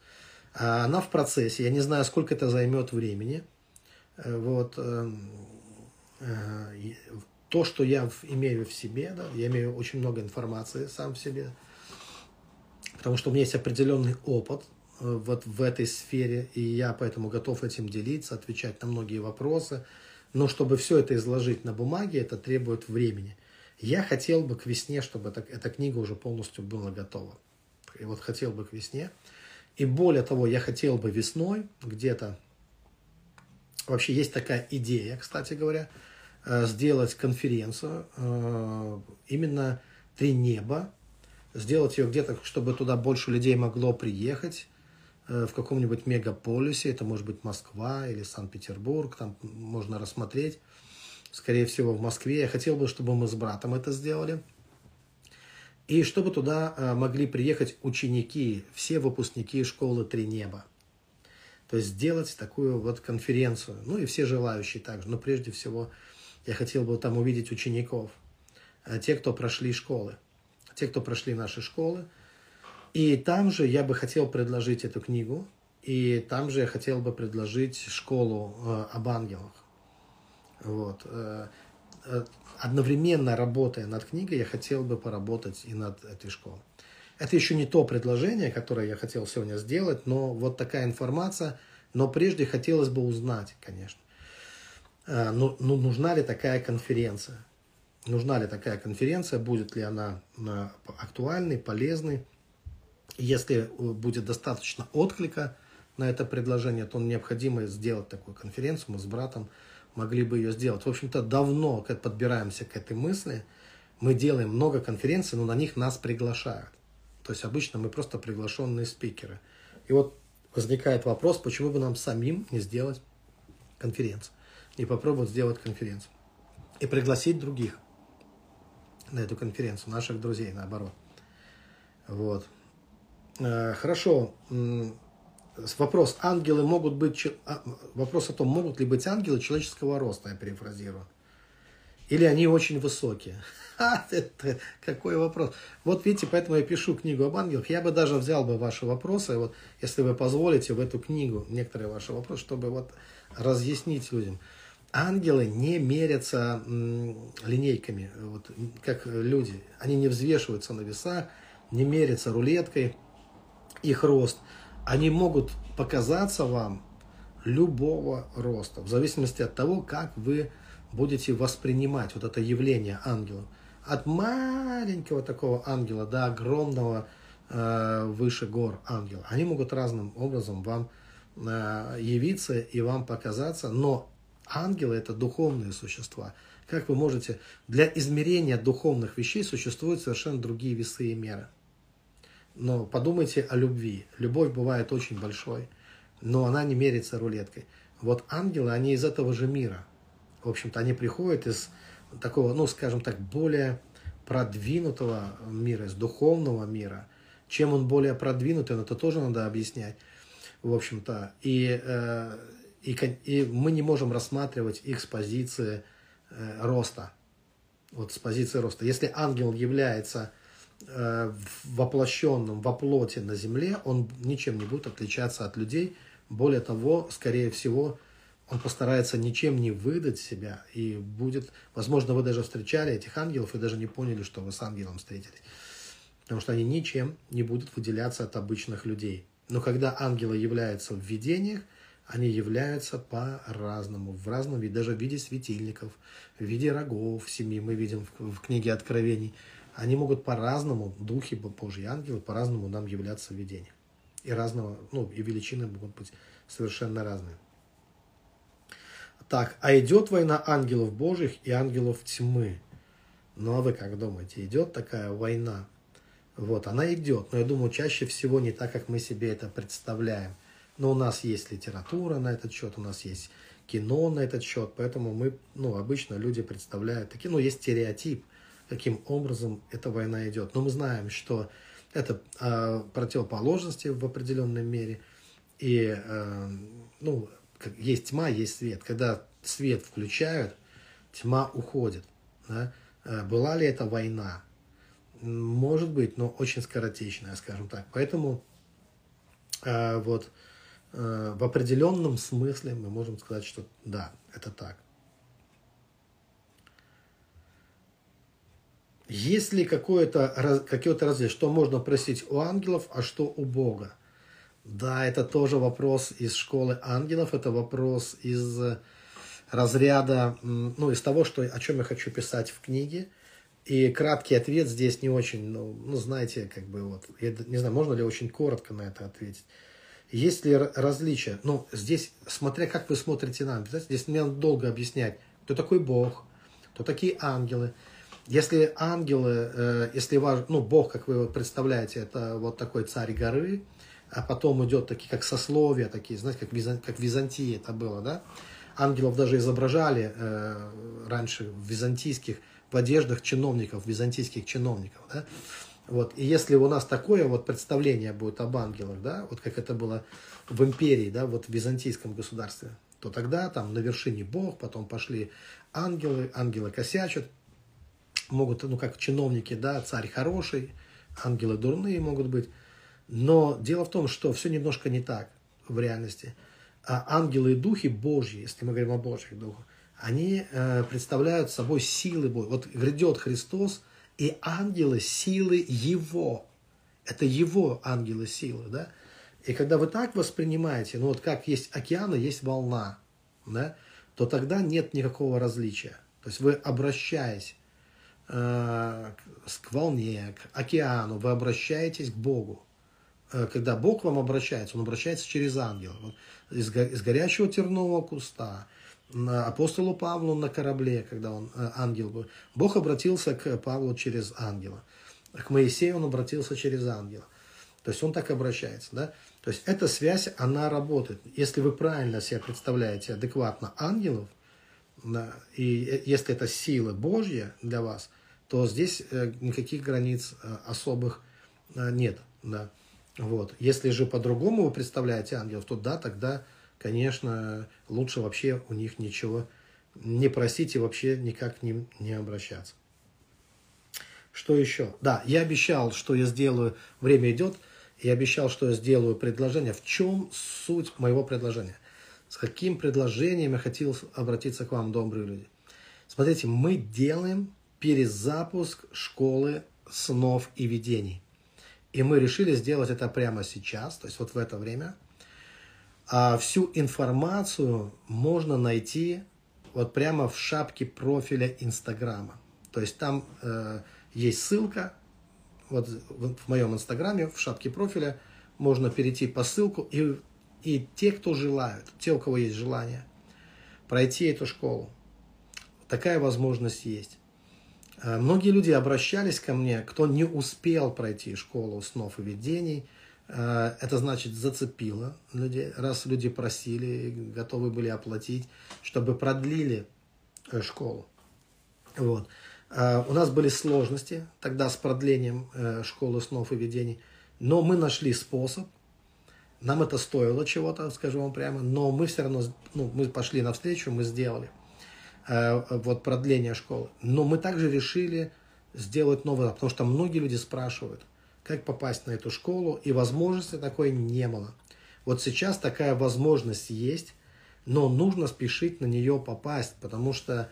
Speaker 1: А она в процессе. Я не знаю, сколько это займет времени. Э, вот. Э, э, то, что я имею в себе, да, я имею очень много информации сам в себе, потому что у меня есть определенный опыт, вот в этой сфере, и я поэтому готов этим делиться, отвечать на многие вопросы. Но чтобы все это изложить на бумаге, это требует времени. Я хотел бы к весне, чтобы эта, эта книга уже полностью была готова. И вот хотел бы к весне. И более того, я хотел бы весной где-то, вообще есть такая идея, кстати говоря, э, сделать конференцию э, именно «Три неба», сделать ее где-то, чтобы туда больше людей могло приехать, Э, в каком-нибудь мегаполисе, это может быть Москва или Санкт-Петербург, там можно рассмотреть. Скорее всего, в Москве. Я хотел бы, чтобы мы с братом это сделали. И чтобы туда э, могли приехать ученики, все выпускники школы «Три неба». То есть сделать такую вот конференцию. Ну и все желающие также. Но прежде всего я хотел бы там увидеть учеников. Э, те, кто прошли школы. Те, кто прошли наши школы – и там же я бы хотел предложить эту книгу, и там же я хотел бы предложить школу э, об ангелах. Вот. Э, одновременно работая над книгой, я хотел бы поработать и над этой школой. Это еще не то предложение, которое я хотел сегодня сделать, но вот такая информация. Но прежде хотелось бы узнать, конечно, ну, ну, нужна ли такая конференция. Нужна ли такая конференция, будет ли она э, актуальной, полезной. Если э, будет достаточно отклика на это предложение, то необходимо сделать такую конференцию. Мы с братом могли бы ее сделать. В общем-то, давно подбираемся к этой мысли. Мы делаем много конференций, но на них нас приглашают. То есть обычно мы просто приглашенные спикеры. И вот возникает вопрос, почему бы нам самим не сделать конференцию, не попробовать сделать конференцию и пригласить других на эту конференцию, наших друзей, наоборот. Вот. Э, хорошо. Вопрос, ангелы могут быть... А, вопрос о том, могут ли быть ангелы человеческого роста, я перефразирую. Или они очень высокие. А, это какой вопрос. Вот видите, поэтому я пишу книгу об ангелах. Я бы даже взял бы ваши вопросы, вот, если вы позволите, в эту книгу некоторые ваши вопросы, чтобы вот разъяснить людям. Ангелы не мерятся линейками, вот, как люди. Они не взвешиваются на весах, не мерятся рулеткой – их рост, они могут показаться вам любого роста, в зависимости от того, как вы будете воспринимать вот это явление ангела. От маленького такого ангела до огромного э, выше гор ангела. Они могут разным образом вам э, явиться и вам показаться, но ангелы это духовные существа. Как вы можете... Для измерения духовных вещей существуют совершенно другие весы и меры. Но подумайте о любви. Любовь бывает очень большой, но она не мерится рулеткой. Вот ангелы, они из этого же мира. В общем-то, они приходят из такого, ну, скажем так, более продвинутого мира, из духовного мира. Чем он более продвинутый, это тоже надо объяснять. В общем-то, и, э, и, и мы не можем рассматривать их с позиции э, роста. Вот с позиции роста. Если ангел является э, воплощенным во плоти на земле, он ничем не будет отличаться от людей. Более того, скорее всего, он постарается ничем не выдать себя и будет, возможно, вы даже встречали этих ангелов и даже не поняли, что вы с ангелом встретились. Потому что они ничем не будут выделяться от обычных людей. Но когда ангелы являются в видениях, они являются по-разному, в разном виде, даже в виде светильников, в виде рогов семи, мы видим в, в книге Откровений. Они могут по-разному, духи Божьи, ангелы, по-разному нам являться в видениях. И разного, ну, и величины могут быть совершенно разные. Так, а идет война ангелов Божьих и ангелов тьмы. Ну а вы как думаете, идет такая война? Вот, она идет, но я думаю, чаще всего не так, как мы себе это представляем. Но у нас есть литература на этот счет, у нас есть кино на этот счет, поэтому мы, ну, обычно люди представляют такие, ну, есть стереотип, каким образом эта война идет. Но мы знаем, что это э, противоположности в определенной мере, и, э, ну, есть тьма, есть свет. Когда свет включают, тьма уходит. Да? Э, была ли это война? Может быть, но очень скоротечная, скажем так. Поэтому э, вот э, в определенном смысле мы можем сказать, что да, это так. Есть ли какое-то какое-то различие, что можно просить у ангелов, а что у Бога? Да, это тоже вопрос из школы ангелов, это вопрос из разряда, ну, из того, что, о чем я хочу писать в книге. И краткий ответ здесь не очень, ну, ну, знаете, как бы вот, я не знаю, можно ли очень коротко на это ответить. Есть ли различия? Ну, здесь, смотря как вы смотрите на ангелов, здесь мне надо долго объяснять, кто такой Бог, кто такие ангелы. Если ангелы, э, если ваш, ну, Бог, как вы его представляете, это вот такой царь горы, а потом идет такие, как сословия, такие, знаете, как, Визан, как Византии это было, да? Ангелов даже изображали э, раньше в византийских, в одеждах чиновников, византийских чиновников, да? Вот. И если у нас такое вот представление будет об ангелах, да, вот как это было в империи, да, вот в византийском государстве, то тогда там на вершине Бог, потом пошли ангелы, ангелы косячат, могут, ну как чиновники, да, царь хороший, ангелы дурные могут быть, но дело в том, что все немножко не так в реальности. А ангелы и духи Божьи, если мы говорим о Божьих духах, они э, представляют собой силы Божьи. Вот грядет Христос, и ангелы силы Его. Это Его ангелы силы, да? И когда вы так воспринимаете, ну вот как есть океан, есть волна, да, то тогда нет никакого различия. То есть вы обращаясь э, к волне, к океану, вы обращаетесь к Богу. Э, когда Бог вам обращается, Он обращается через ангела. Из, из горячего тернового куста, апостолу Павлу на корабле, когда он э, ангел был. Бог обратился к Павлу через ангела. К Моисею он обратился через ангела. То есть он так обращается. Да? То есть эта связь, она работает. Если вы правильно себе представляете адекватно ангелов, да, и э, если это сила Божья для вас, то здесь никаких границ особых нет. Да. Вот. Если же по-другому вы представляете ангелов, то да, тогда, конечно, лучше вообще у них ничего не просить и вообще никак к ним не обращаться. Что еще? Да, я обещал, что я сделаю, время идет, я обещал, что я сделаю предложение. В чем суть моего предложения? С каким предложением я хотел обратиться к вам, добрые люди? Смотрите, мы делаем перезапуск школы снов и видений. И мы решили сделать это прямо сейчас, то есть вот в это время. А всю информацию можно найти вот прямо в шапке профиля Инстаграма. То есть там э, есть ссылка, вот в моем Инстаграме, в шапке профиля, можно перейти по ссылку, и И те, кто желают, те, у кого есть желание пройти эту школу, такая возможность есть. Э, многие люди обращались ко мне, кто не успел пройти школу снов и видений. Э, это значит зацепило людей, раз люди просили, готовы были оплатить, чтобы продлили э, школу. Вот. У нас были сложности тогда с продлением школы снов и видений, но мы нашли способ. Нам это стоило чего-то, скажу вам прямо, но мы все равно, ну, мы пошли навстречу, мы сделали. Э, вот продление школы. Но мы также решили сделать новое, потому что многие люди спрашивают, как попасть на эту школу, и возможности такой не было. Вот сейчас такая возможность есть, но нужно спешить на нее попасть, потому что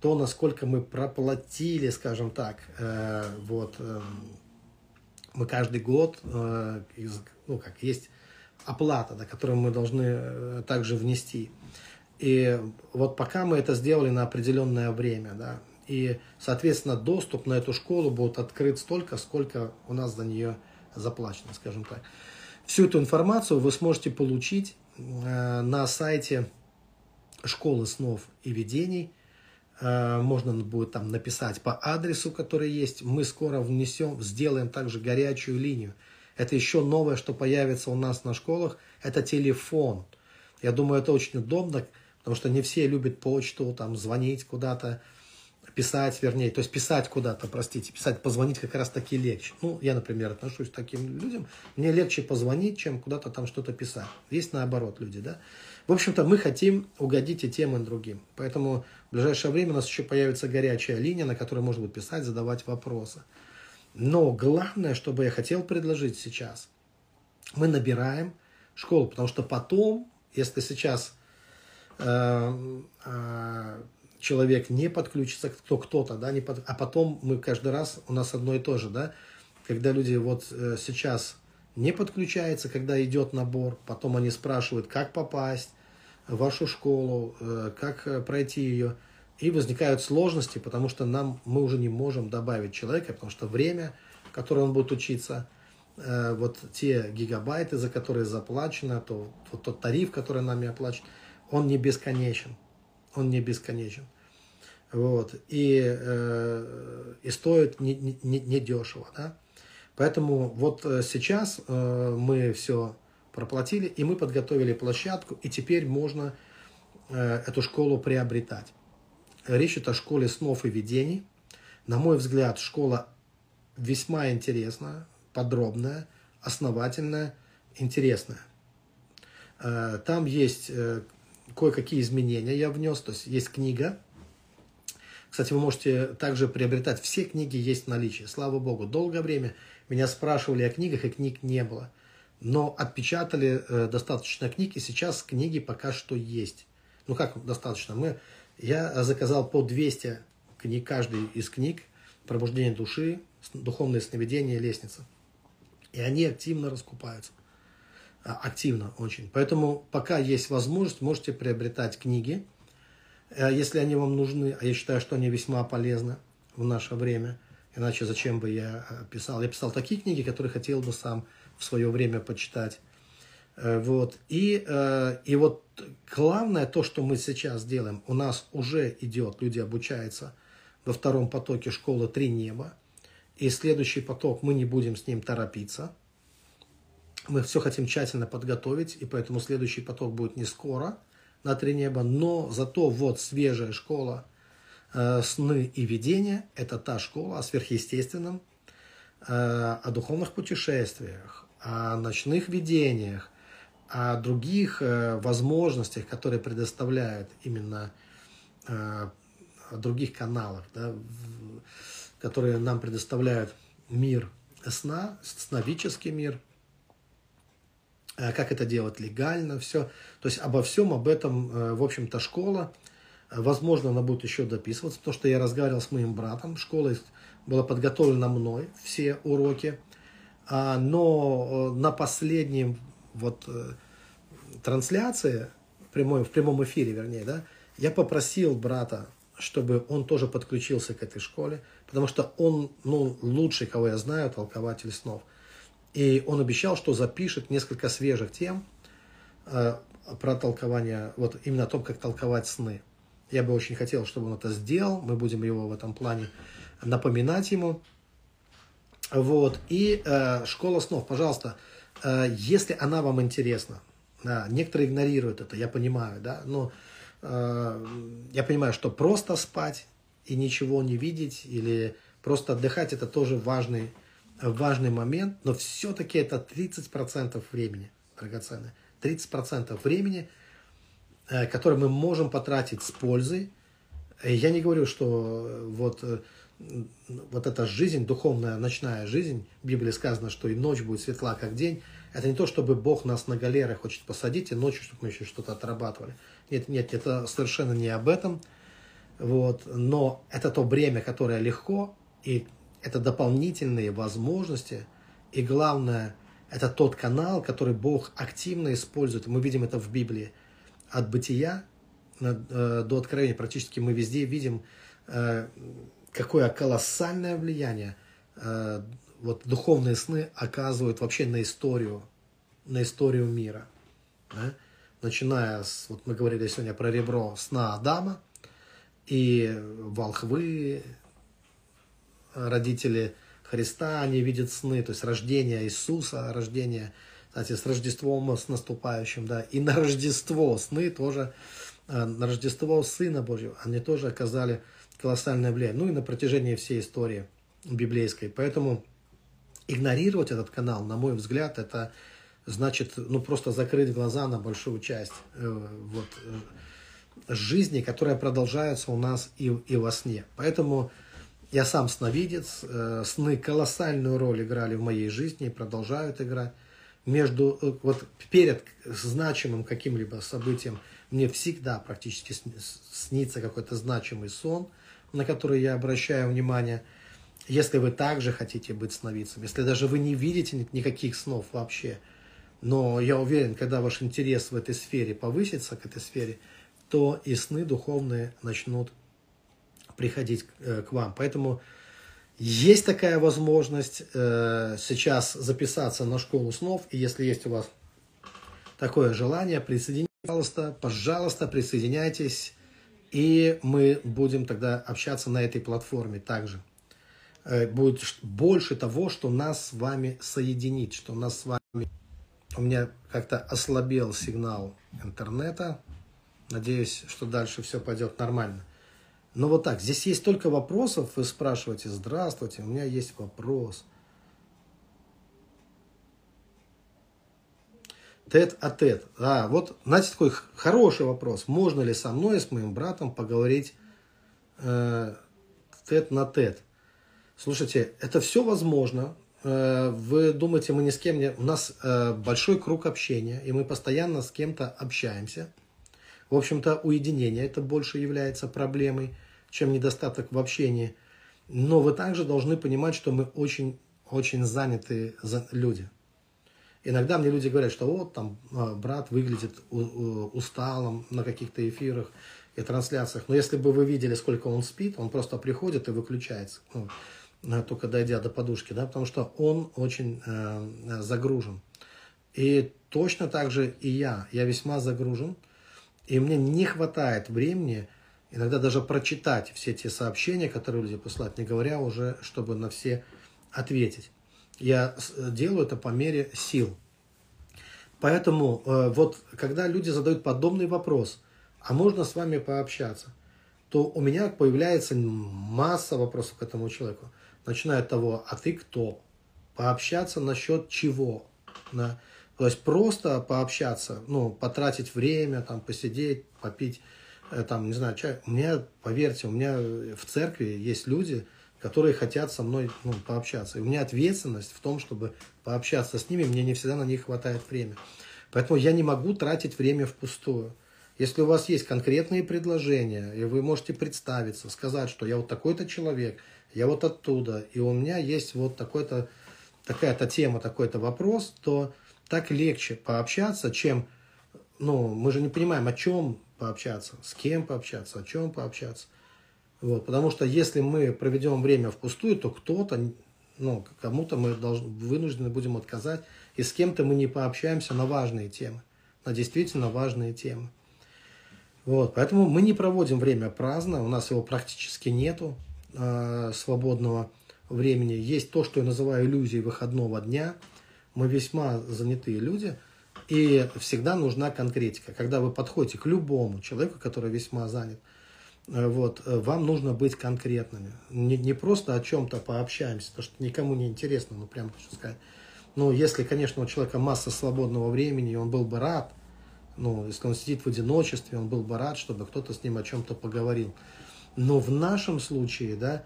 Speaker 1: то, насколько мы проплатили, скажем так, э, вот э, мы каждый год, э, из, ну как есть оплата, да, которую мы должны э, также внести. И вот пока мы это сделали на определенное время, да, и, соответственно, доступ на эту школу будет открыт столько, сколько у нас за нее заплачено, скажем так. Всю эту информацию вы сможете получить э, на сайте школы снов и видений. Э, можно будет там написать по адресу, который есть. Мы скоро внесем, сделаем также горячую линию. Это еще новое, что появится у нас на школах, это телефон. Я думаю, это очень удобно, Потому что не все любят почту, там, звонить куда-то, писать, вернее, то есть писать куда-то, простите, писать, позвонить как раз таки легче. Ну, я, например, отношусь к таким людям, мне легче позвонить, чем куда-то там что-то писать. Есть наоборот люди, да. В общем-то, мы хотим угодить и тем, и другим. Поэтому в ближайшее время у нас еще появится горячая линия, на которой можно будет писать, задавать вопросы. Но главное, что бы я хотел предложить сейчас, мы набираем школу, потому что потом, если сейчас Эм, а, человек не подключится, кто кто-то, да, не под... а потом мы каждый раз, у нас одно и то же, да, когда люди вот э, сейчас не подключаются, когда идет набор, потом они спрашивают, как попасть в вашу школу, э, как э, пройти ее, и возникают сложности, потому что нам, мы уже не можем добавить человека, потому что время, которое он будет учиться, вот те гигабайты, за которые заплачено, то вот тот тариф, который нами оплачен, он не бесконечен. Он не бесконечен. Вот. И, э, и стоит не, не, не дешево. Да? Поэтому вот э, сейчас э, мы все проплатили, и мы подготовили площадку, и теперь можно э, эту школу приобретать. Речь идет о школе снов и видений. На мой взгляд, школа весьма интересная, подробная, основательная, интересная. Э, там есть э, кое-какие изменения я внес. То есть есть книга. Кстати, вы можете также приобретать. Все книги есть в наличии. Слава Богу. Долгое время меня спрашивали о книгах, и книг не было. Но отпечатали э, достаточно книг, и сейчас книги пока что есть. Ну как достаточно? Мы, я заказал по 200 книг, каждый из книг. Пробуждение души, духовное сновидение, лестница. И они активно раскупаются. А, активно очень. Поэтому пока есть возможность, можете приобретать книги, э, если они вам нужны, а я считаю, что они весьма полезны в наше время, иначе зачем бы я э, писал. Я писал такие книги, которые хотел бы сам в свое время почитать. Э, вот. И, и вот главное то, что мы сейчас делаем, у нас уже идет, люди обучаются во втором потоке школы «Три неба», и следующий поток мы не будем с ним торопиться – мы все хотим тщательно подготовить, и поэтому следующий поток будет не скоро на три неба, но зато вот свежая школа э, сны и видения – это та школа о сверхъестественном, э, о духовных путешествиях, о ночных видениях, о других э, возможностях, которые предоставляют именно э, других каналах, да, в, которые нам предоставляют мир сна, сновидческий мир – как это делать легально, все. То есть обо всем об этом, э, в общем-то, школа. Э, возможно, она будет еще дописываться, потому что я разговаривал с моим братом. Школа была подготовлена мной, все уроки. А, но на последнем вот трансляции, в прямом, в прямом эфире, вернее, да, я попросил брата, чтобы он тоже подключился к этой школе, потому что он, ну, лучший, кого я знаю, толкователь снов. И он обещал, что запишет несколько свежих тем, э, про толкование, вот именно о том, как толковать сны. Я бы очень хотел, чтобы он это сделал. Мы будем его в этом плане напоминать ему. Вот. И э, школа снов, пожалуйста, э, если она вам интересна, да, некоторые игнорируют это, я понимаю, да, но э, я понимаю, что просто спать и ничего не видеть или просто отдыхать это тоже важный, важный момент, но все-таки это 30% времени, драгоценное. 30% времени, э, которое мы можем потратить с пользой. Я не говорю, что вот вот эта жизнь, духовная ночная жизнь, в Библии сказано, что и ночь будет светла, как день, это не то, чтобы Бог нас на галеры хочет посадить, и ночью, чтобы мы еще что-то отрабатывали. Нет, нет, это совершенно не об этом. Вот. Но это то бремя, которое легко, и это дополнительные возможности, и главное, это тот канал, который Бог активно использует. Мы видим это в Библии. От бытия э, до откровения практически мы везде видим э, какое колоссальное влияние э, вот духовные сны оказывают вообще на историю, на историю мира. Да? Начиная с, вот мы говорили сегодня про ребро сна Адама и волхвы, родители Христа, они видят сны, то есть рождение Иисуса, рождение, кстати, с Рождеством, с наступающим, да, и на Рождество сны тоже, э, на Рождество Сына Божьего, они тоже оказали колоссальное влияние. Ну и на протяжении всей истории библейской. Поэтому игнорировать этот канал, на мой взгляд, это значит ну, просто закрыть глаза на большую часть э, вот, э, жизни, которая продолжается у нас и, и во сне. Поэтому я сам сновидец, э, сны колоссальную роль играли в моей жизни и продолжают играть. Между, э, вот перед значимым каким-либо событием мне всегда практически снится какой-то значимый сон – на которые я обращаю внимание. Если вы также хотите быть сновидцем, если даже вы не видите никаких снов вообще, но я уверен, когда ваш интерес в этой сфере повысится, к этой сфере, то и сны духовные начнут приходить э, к вам. Поэтому есть такая возможность э, сейчас записаться на школу снов, и если есть у вас такое желание, присоединяйтесь, пожалуйста, пожалуйста, присоединяйтесь. И мы будем тогда общаться на этой платформе также. Э, будет больше того, что нас с вами соединит, что нас с вами... У меня как-то ослабел сигнал интернета. Надеюсь, что дальше все пойдет нормально. Но вот так, здесь есть только вопросов. Вы спрашиваете, здравствуйте, у меня есть вопрос. Тет а тет. А, вот, знаете, такой хороший вопрос. Можно ли со мной, с моим братом поговорить э, тет на тет? Слушайте, это все возможно. Э, вы думаете, мы ни с кем не... У нас э, большой круг общения, и мы постоянно с кем-то общаемся. В общем-то, уединение это больше является проблемой, чем недостаток в общении. Но вы также должны понимать, что мы очень, очень занятые люди. Иногда мне люди говорят, что вот там а, брат выглядит усталым на каких-то эфирах и трансляциях. Но если бы вы видели, сколько он спит, он просто приходит и выключается, ну, только дойдя до подушки, да, потому что он очень э, загружен. И точно так же и я. Я весьма загружен, и мне не хватает времени иногда даже прочитать все те сообщения, которые люди посылают, не говоря уже, чтобы на все ответить. Я делаю это по мере сил. Поэтому э, вот когда люди задают подобный вопрос, а можно с вами пообщаться, то у меня появляется масса вопросов к этому человеку. Начиная от того, а ты кто? Пообщаться насчет чего? Да? То есть просто пообщаться, ну, потратить время, там, посидеть, попить, э, там, не знаю, чай. У меня, поверьте, у меня в церкви есть люди, которые хотят со мной ну, пообщаться. И у меня ответственность в том, чтобы пообщаться с ними, мне не всегда на них хватает времени. Поэтому я не могу тратить время впустую. Если у вас есть конкретные предложения, и вы можете представиться, сказать, что я вот такой-то человек, я вот оттуда, и у меня есть вот такой-то, такая-то тема, такой-то вопрос, то так легче пообщаться, чем, ну, мы же не понимаем, о чем пообщаться, с кем пообщаться, о чем пообщаться. Вот, потому что если мы проведем время впустую, то кто-то, ну, кому-то мы должны, вынуждены будем отказать, и с кем-то мы не пообщаемся на важные темы. на действительно важные темы. Вот, поэтому мы не проводим время праздно, у нас его практически нету э, свободного времени. Есть то, что я называю иллюзией выходного дня. Мы весьма занятые люди, и всегда нужна конкретика. Когда вы подходите к любому человеку, который весьма занят, э, вот, э, вам нужно быть конкретными. Не, не просто о чем-то пообщаемся, потому что никому не интересно, ну, прямо хочу сказать. Ну, если, конечно, у человека масса свободного времени, и он был бы рад, ну, если он сидит в одиночестве, он был бы рад, чтобы кто-то с ним о чем-то поговорил. Но в нашем случае, да,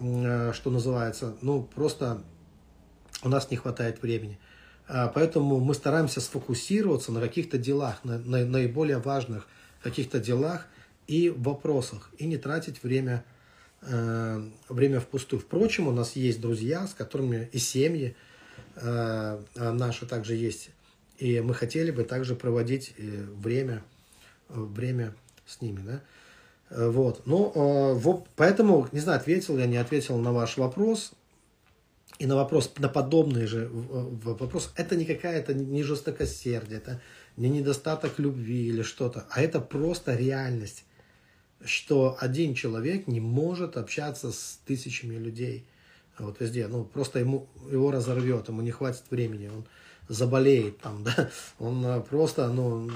Speaker 1: э, что называется, ну, просто у нас не хватает времени. А, поэтому мы стараемся сфокусироваться на каких-то делах, на, на наиболее важных каких-то делах и вопросах, и не тратить время, э, время впустую. Впрочем, у нас есть друзья, с которыми и семьи э, наши также есть. И мы хотели бы также проводить э, время, время с ними. Да? Вот. Ну, поэтому, не знаю, ответил я, не ответил на ваш вопрос. И на вопрос, на подобный же вопрос, это не какая-то не жестокосердие, это не недостаток любви или что-то, а это просто реальность, что один человек не может общаться с тысячами людей вот везде, ну просто ему его разорвет, ему не хватит времени, он заболеет там, да, он э, просто, ну,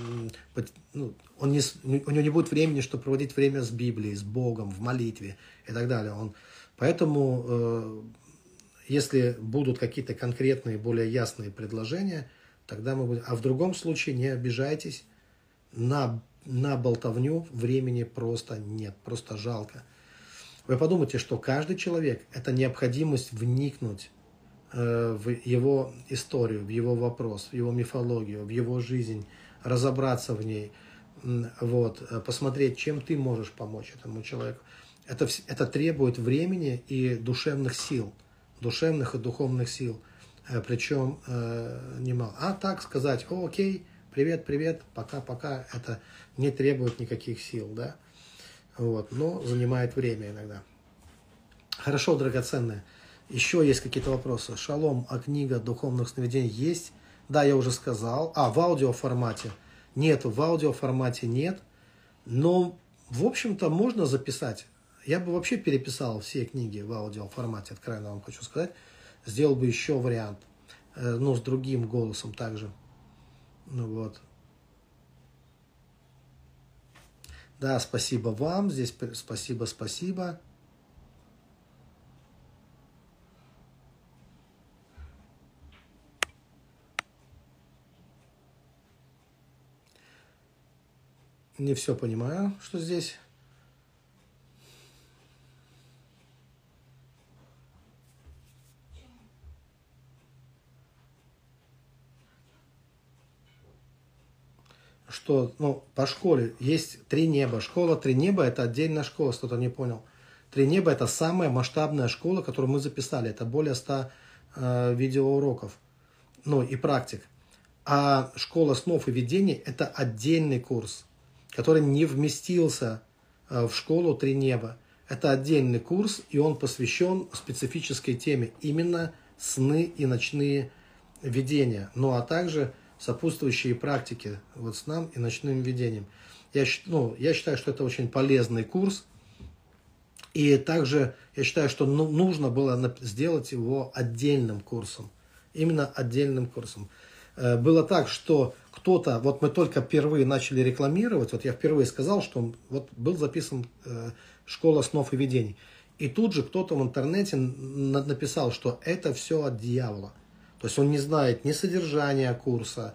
Speaker 1: ну он не, у него не будет времени, чтобы проводить время с Библией, с Богом, в молитве и так далее. Он, поэтому э, если будут какие-то конкретные, более ясные предложения, тогда мы будем... А в другом случае не обижайтесь, на, на болтовню времени просто нет, просто жалко. Вы подумайте, что каждый человек – это необходимость вникнуть э, в его историю, в его вопрос, в его мифологию, в его жизнь, разобраться в ней, вот, э, посмотреть, чем ты можешь помочь этому человеку. Это, это требует времени и душевных сил – душевных и духовных сил, э, причем э, немало. А так сказать, О, окей, привет, привет, пока-пока, это не требует никаких сил, да, вот, но занимает время иногда. Хорошо, драгоценные. Еще есть какие-то вопросы. Шалом, а книга духовных сновидений есть? Да, я уже сказал. А, в аудиоформате? Нет, в аудиоформате нет. Но, в общем-то, можно записать. Я бы вообще переписал все книги в аудиоформате, откровенно вам хочу сказать. Сделал бы еще вариант, э, ну, с другим голосом также. Ну вот. Да, спасибо вам. Здесь спасибо, спасибо. Не все понимаю, что здесь. Что ну, по школе есть три неба. Школа три неба – это отдельная школа, кто-то не понял. Три неба – это самая масштабная школа, которую мы записали. Это более 100 э, видеоуроков, ну и практик. А школа снов и видений – это отдельный курс, который не вместился э, в школу три неба. Это отдельный курс, и он посвящен специфической теме, именно сны и ночные видения. Ну а также сопутствующие практики вот с нам и ночным видением. Я, ну, я считаю, что это очень полезный курс. И также я считаю, что ну, нужно было сделать его отдельным курсом. Именно отдельным курсом. Э, было так, что кто-то, вот мы только впервые начали рекламировать, вот я впервые сказал, что вот был записан э, школа снов и видений. И тут же кто-то в интернете написал, что это все от дьявола. То есть он не знает ни содержания курса,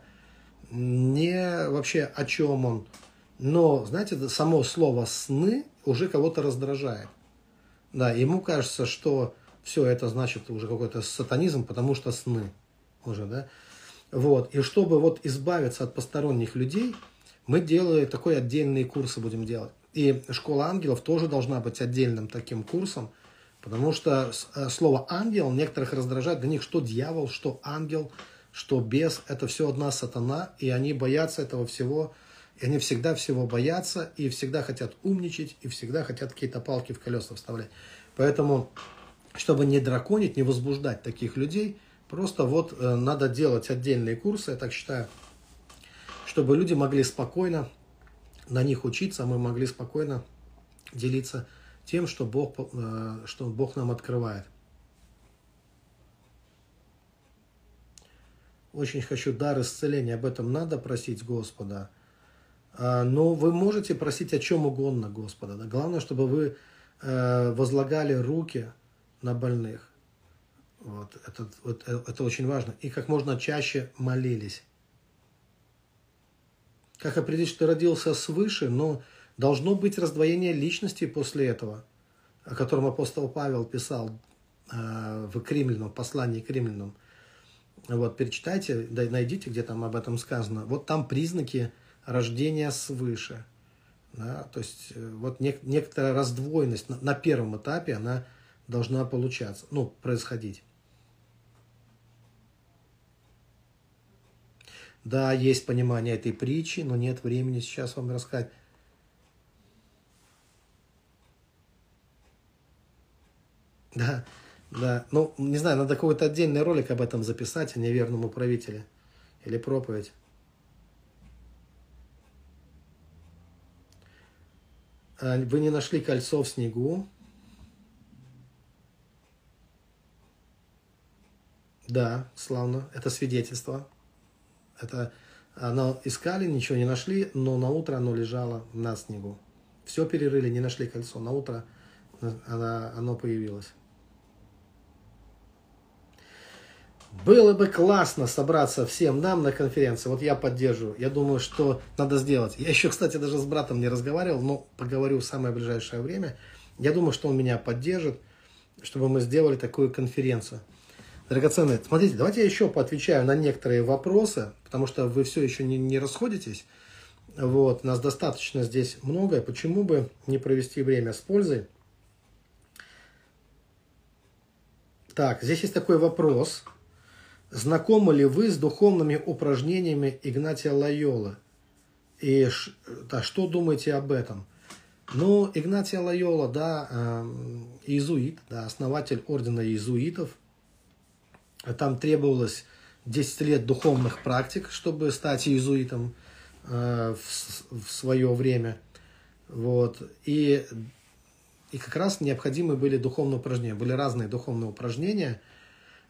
Speaker 1: ни вообще о чем он. Но, знаете, само слово «сны» уже кого-то раздражает. Да, ему кажется, что все это значит уже какой-то сатанизм, потому что сны уже, да. Вот. И чтобы вот избавиться от посторонних людей, мы делаем такой отдельный курсы будем делать. И школа ангелов тоже должна быть отдельным таким курсом, Потому что э, слово ангел некоторых раздражает. Для них что дьявол, что ангел, что бес, это все одна сатана, и они боятся этого всего. И они всегда всего боятся, и всегда хотят умничать, и всегда хотят какие-то палки в колеса вставлять. Поэтому, чтобы не драконить, не возбуждать таких людей, просто вот э, надо делать отдельные курсы, я так считаю, чтобы люди могли спокойно на них учиться, а мы могли спокойно делиться тем, что Бог, э, что Бог нам открывает. Очень хочу дар исцеления, об этом надо просить Господа. А, но вы можете просить о чем угодно Господа. Главное, чтобы вы э, возлагали руки на больных. Вот, это, вот, э, это очень важно. И как можно чаще молились. Как определить, что родился свыше, но должно быть раздвоение личности после этого, о котором апостол Павел писал э, в Кремлином, послании к Римлянам. Вот, перечитайте, найдите, где там об этом сказано. Вот там признаки рождения свыше. Да, то есть э, вот нек- некоторая раздвоенность на, на первом этапе, она должна получаться, ну, происходить. Да, есть понимание этой притчи, но нет времени сейчас вам рассказать. Да, да. Ну, не знаю, надо какой-то отдельный ролик об этом записать, о неверном управителе. Или проповедь. А, вы не нашли кольцо в снегу. Да, славно. Это свидетельство. Это оно искали, ничего не нашли, но на утро оно лежало на снегу. Все перерыли, не нашли кольцо. На утро оно, оно появилось. Было бы классно собраться всем нам на конференции. Вот я поддерживаю. Я думаю, что надо сделать. Я еще, кстати, даже с братом не разговаривал, но поговорю в самое ближайшее время. Я думаю, что он меня поддержит, чтобы мы сделали такую конференцию. Драгоценные, смотрите, давайте я еще поотвечаю на некоторые вопросы, потому что вы все еще не, не расходитесь. Вот, нас достаточно здесь много. Почему бы не провести время с пользой? Так, здесь есть такой вопрос. Знакомы ли вы с духовными упражнениями Игнатия Лайола? И да, что думаете об этом? Ну, Игнатия Лайола, да, э, иезуит, да, основатель ордена иезуитов – там требовалось 10 лет духовных практик, чтобы стать иезуитом э, в, в свое время. Вот. И, и как раз необходимы были духовные упражнения. Были разные духовные упражнения.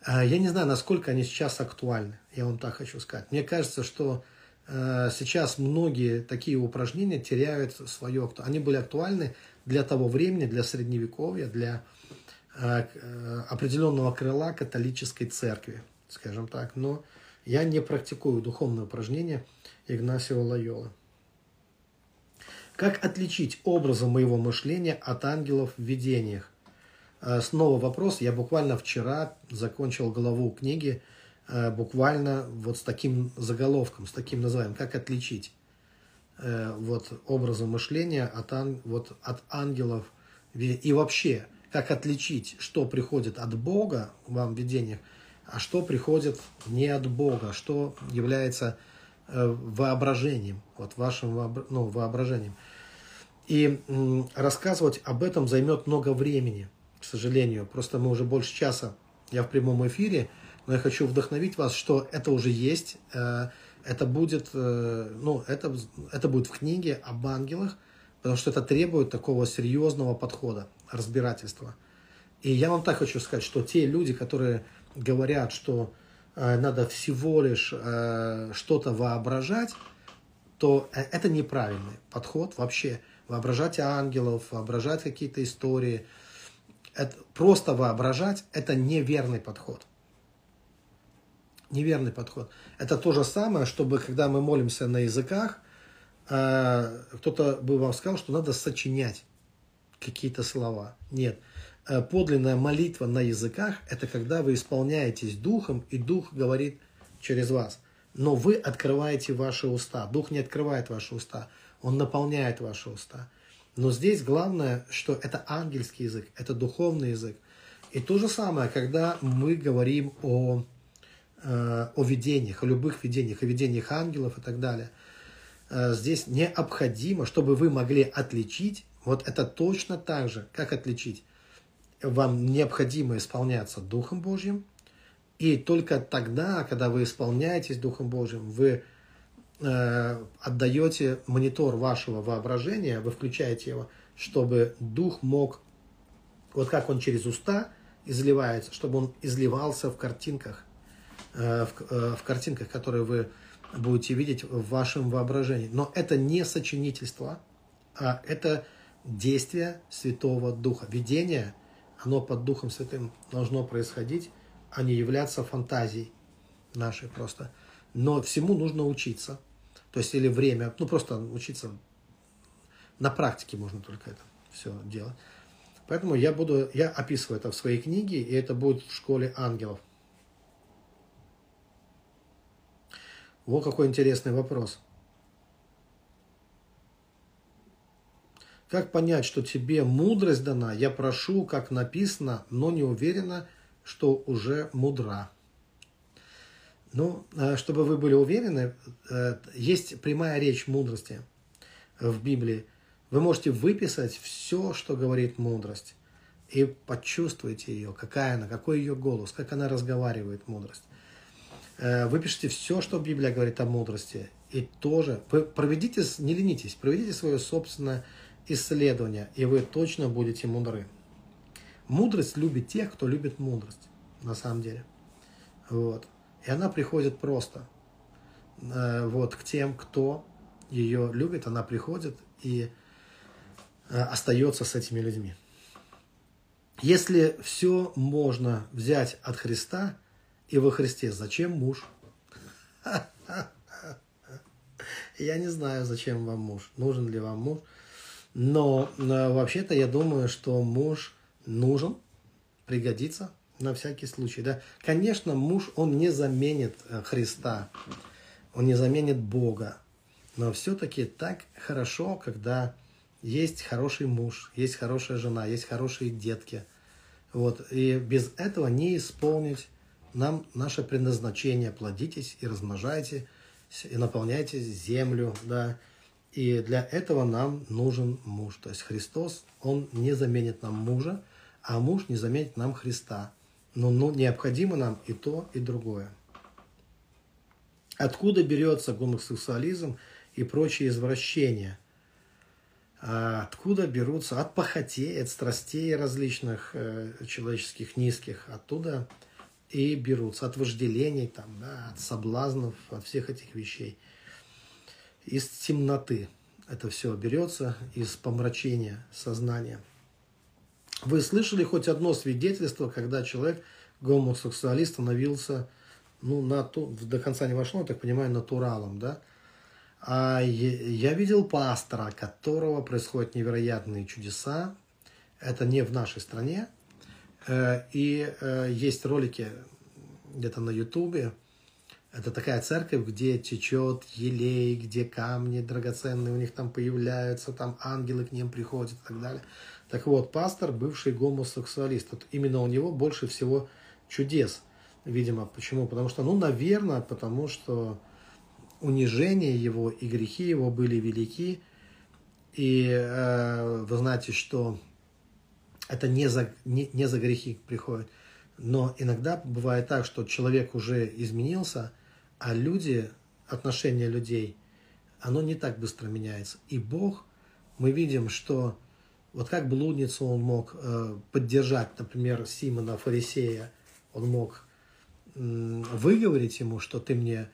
Speaker 1: Э, я не знаю, насколько они сейчас актуальны. Я вам так хочу сказать. Мне кажется, что э, сейчас многие такие упражнения теряют свое актуальность. Они были актуальны для того времени, для средневековья, для Э, э, определенного крыла католической церкви, скажем так. Но я не практикую духовные упражнения Игнасио Лайола. Как отличить образы моего мышления от ангелов в видениях? Э, снова вопрос. Я буквально вчера закончил главу книги буквально вот с таким заголовком, с таким названием. Как отличить вот образы мышления от, вот, от ангелов и вообще – как отличить, что приходит от Бога вам в видениях, а что приходит не от Бога, что является э, воображением, вот вашим ну, воображением. И рассказывать об этом займет много времени, сожалению. Просто мы уже больше часа, я в прямом эфире, но я хочу вдохновить вас, что это уже есть, э, это будет, э, ну, это, это будет в книге об ангелах, потому что это требует такого серьезного подхода разбирательства. И я вам так хочу сказать, что те люди, которые говорят, что э, надо всего лишь что-то воображать, то это неправильный подход вообще. Воображать ангелов, воображать какие-то истории. Это, просто воображать – это неверный подход. Неверный подход. Это то же самое, чтобы когда мы молимся на языках, э, кто-то бы вам сказал, что надо сочинять какие-то слова. Нет. Э, подлинная молитва на языках – это когда вы исполняетесь Духом, и Дух говорит через вас. Но вы открываете ваши уста. Дух не открывает ваши уста, Он наполняет ваши уста. Но здесь главное, что это ангельский язык, это духовный язык. И то же самое, когда мы говорим о, э, о видениях, о любых видениях, о видениях ангелов и так далее. Э, здесь необходимо, чтобы вы могли отличить вот это точно так же, как отличить. Вам необходимо исполняться Духом Божьим, и только тогда, когда вы исполняетесь Духом Божьим, вы отдаете монитор вашего воображения, вы включаете его, чтобы дух мог, вот как он через уста изливается, чтобы он изливался в картинках, э, в, э, в картинках, которые вы будете видеть в вашем воображении. Но это не сочинительство, а это действие Святого Духа. Видение, оно под Духом Святым должно происходить, а не являться фантазией нашей просто. Но всему нужно учиться. То есть или время, ну просто учиться на практике можно только это все делать. Поэтому я буду, я описываю это в своей книге, и это будет в школе ангелов. Вот какой интересный вопрос. Как понять, что тебе мудрость дана? Я прошу, как написано, но не уверена, что уже мудра. Ну, э, чтобы вы были уверены, э, есть прямая речь мудрости в Библии. Вы можете выписать все, что говорит мудрость, и почувствуйте ее, какая она, какой ее голос, как она разговаривает, мудрость. Э, выпишите все, что Библия говорит о мудрости, и тоже проведите, не ленитесь, проведите свое собственное исследование, и вы точно будете мудры. Мудрость любит тех, кто любит мудрость, на самом деле. Вот. И она приходит просто. Э, вот, к тем, кто ее любит, она приходит и э, остается с этими людьми. Если все можно взять от Христа и во Христе, зачем муж? Я не знаю, зачем вам муж, нужен ли вам муж. Но, но вообще-то я думаю, что муж нужен, пригодится на всякий случай. Да? Конечно, муж, он не заменит э, Христа, он не заменит Бога. Но все-таки так хорошо, когда есть хороший муж, есть хорошая жена, есть хорошие детки. Вот. И без этого не исполнить нам наше предназначение. Плодитесь и размножайте, и наполняйте землю. Да. И для этого нам нужен муж. То есть Христос, Он не заменит нам мужа, а муж не заменит нам Христа. Но ну, необходимо нам и то, и другое. Откуда берется гомосексуализм и прочие извращения? А откуда берутся? От похотей, от страстей различных э, человеческих низких. Оттуда и берутся. От вожделений, там, да, от соблазнов, от всех этих вещей из темноты. Это все берется из помрачения сознания. Вы слышали хоть одно свидетельство, когда человек, гомосексуалист, становился, ну, на, до конца не вошло, я так понимаю, натуралом, да? А я видел пастора, которого происходят невероятные чудеса. Это не в нашей стране. Э, и э, есть ролики где-то на Ютубе, это такая церковь, где течет елей, где камни драгоценные у них там появляются, там ангелы к ним приходят и так далее. Так вот, пастор, бывший гомосексуалист, вот именно у него больше всего чудес, видимо. Почему? Потому что, ну, наверное, потому что унижение его и грехи его были велики. И э, вы знаете, что это не за, не, не за грехи приходит. Но иногда бывает так, что человек уже изменился, а люди, отношения людей, оно не так быстро меняется. И Бог, мы видим, что вот как блудницу он мог э, поддержать, например, Симона Фарисея, он мог выговорить ему, что ты мне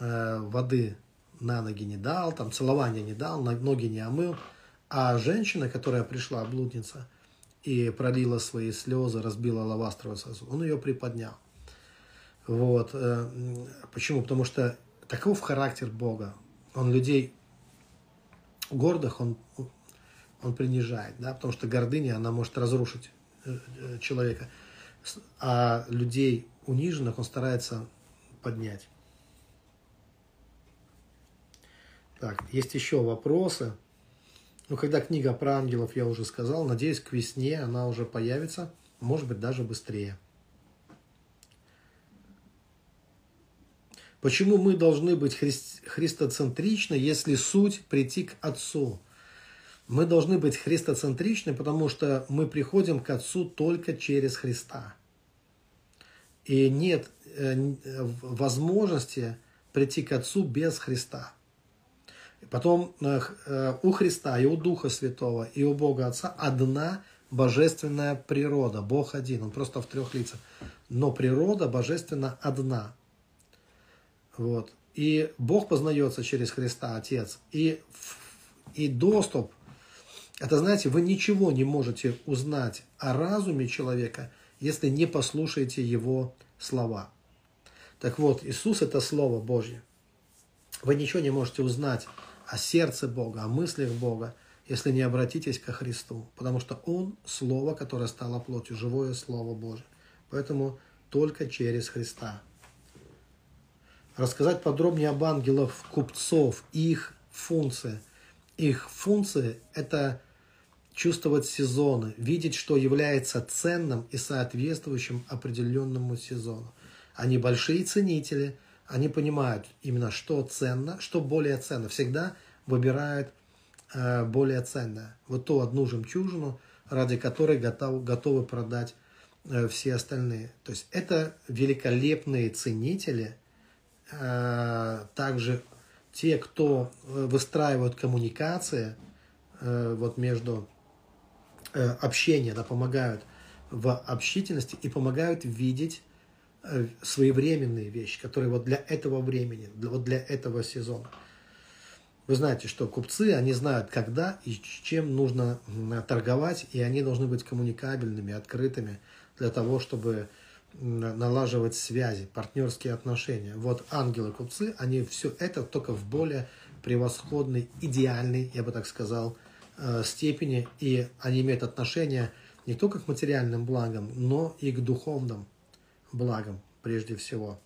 Speaker 1: э, воды на ноги не дал, там целования не дал, ноги не омыл. А женщина, которая пришла, блудница, и пролила свои слезы, разбила лавастровый сосуд, он ее приподнял. Вот. Э, почему? Потому что таков характер Бога. Он людей гордых, он, он принижает, да, потому что гордыня, она может разрушить э, э, человека. А людей униженных он старается поднять. Так, есть еще вопросы. Ну, когда книга про ангелов, я уже сказал, надеюсь, к весне она уже появится, может быть, даже быстрее. Почему мы должны быть хри христоцентричны, если суть прийти к Отцу? Мы должны быть христоцентричны, потому что мы приходим к Отцу только через Христа. И нет э, возможности прийти к Отцу без Христа. Потом э, э, у Христа и у Духа Святого и у Бога Отца одна божественная природа. Бог один, он просто в трех лицах. Но природа божественна одна. Вот. И Бог познается через Христа, Отец. И, и доступ, это знаете, вы ничего не можете узнать о разуме человека, если не послушаете его слова. Так вот, Иисус – это Слово Божье. Вы ничего не можете узнать о сердце Бога, о мыслях Бога, если не обратитесь ко Христу, потому что Он – Слово, которое стало плотью, живое Слово Божие. Поэтому только через Христа. Рассказать подробнее об ангелах купцов, их функции. Их функции – это чувствовать сезоны, видеть, что является ценным и соответствующим определенному сезону. Они большие ценители, они понимают именно, что ценно, что более ценно. Всегда выбирают э, более ценное. Вот ту одну жемчужину, ради которой готов, готовы продать э, все остальные. То есть это великолепные ценители, э, также те, кто э, выстраивают коммуникации э, вот между Э, общения, да, помогают в общительности и помогают видеть э, своевременные вещи, которые вот для этого времени, вот для этого сезона. Вы знаете, что купцы, они знают, когда и чем нужно торговать, и они должны быть коммуникабельными, открытыми для того, чтобы налаживать связи, партнерские отношения. Вот ангелы-купцы, они все это только в более превосходной, идеальной, я бы так сказал, степени, и они имеют отношение не только к материальным благам, но и к духовным благам прежде всего.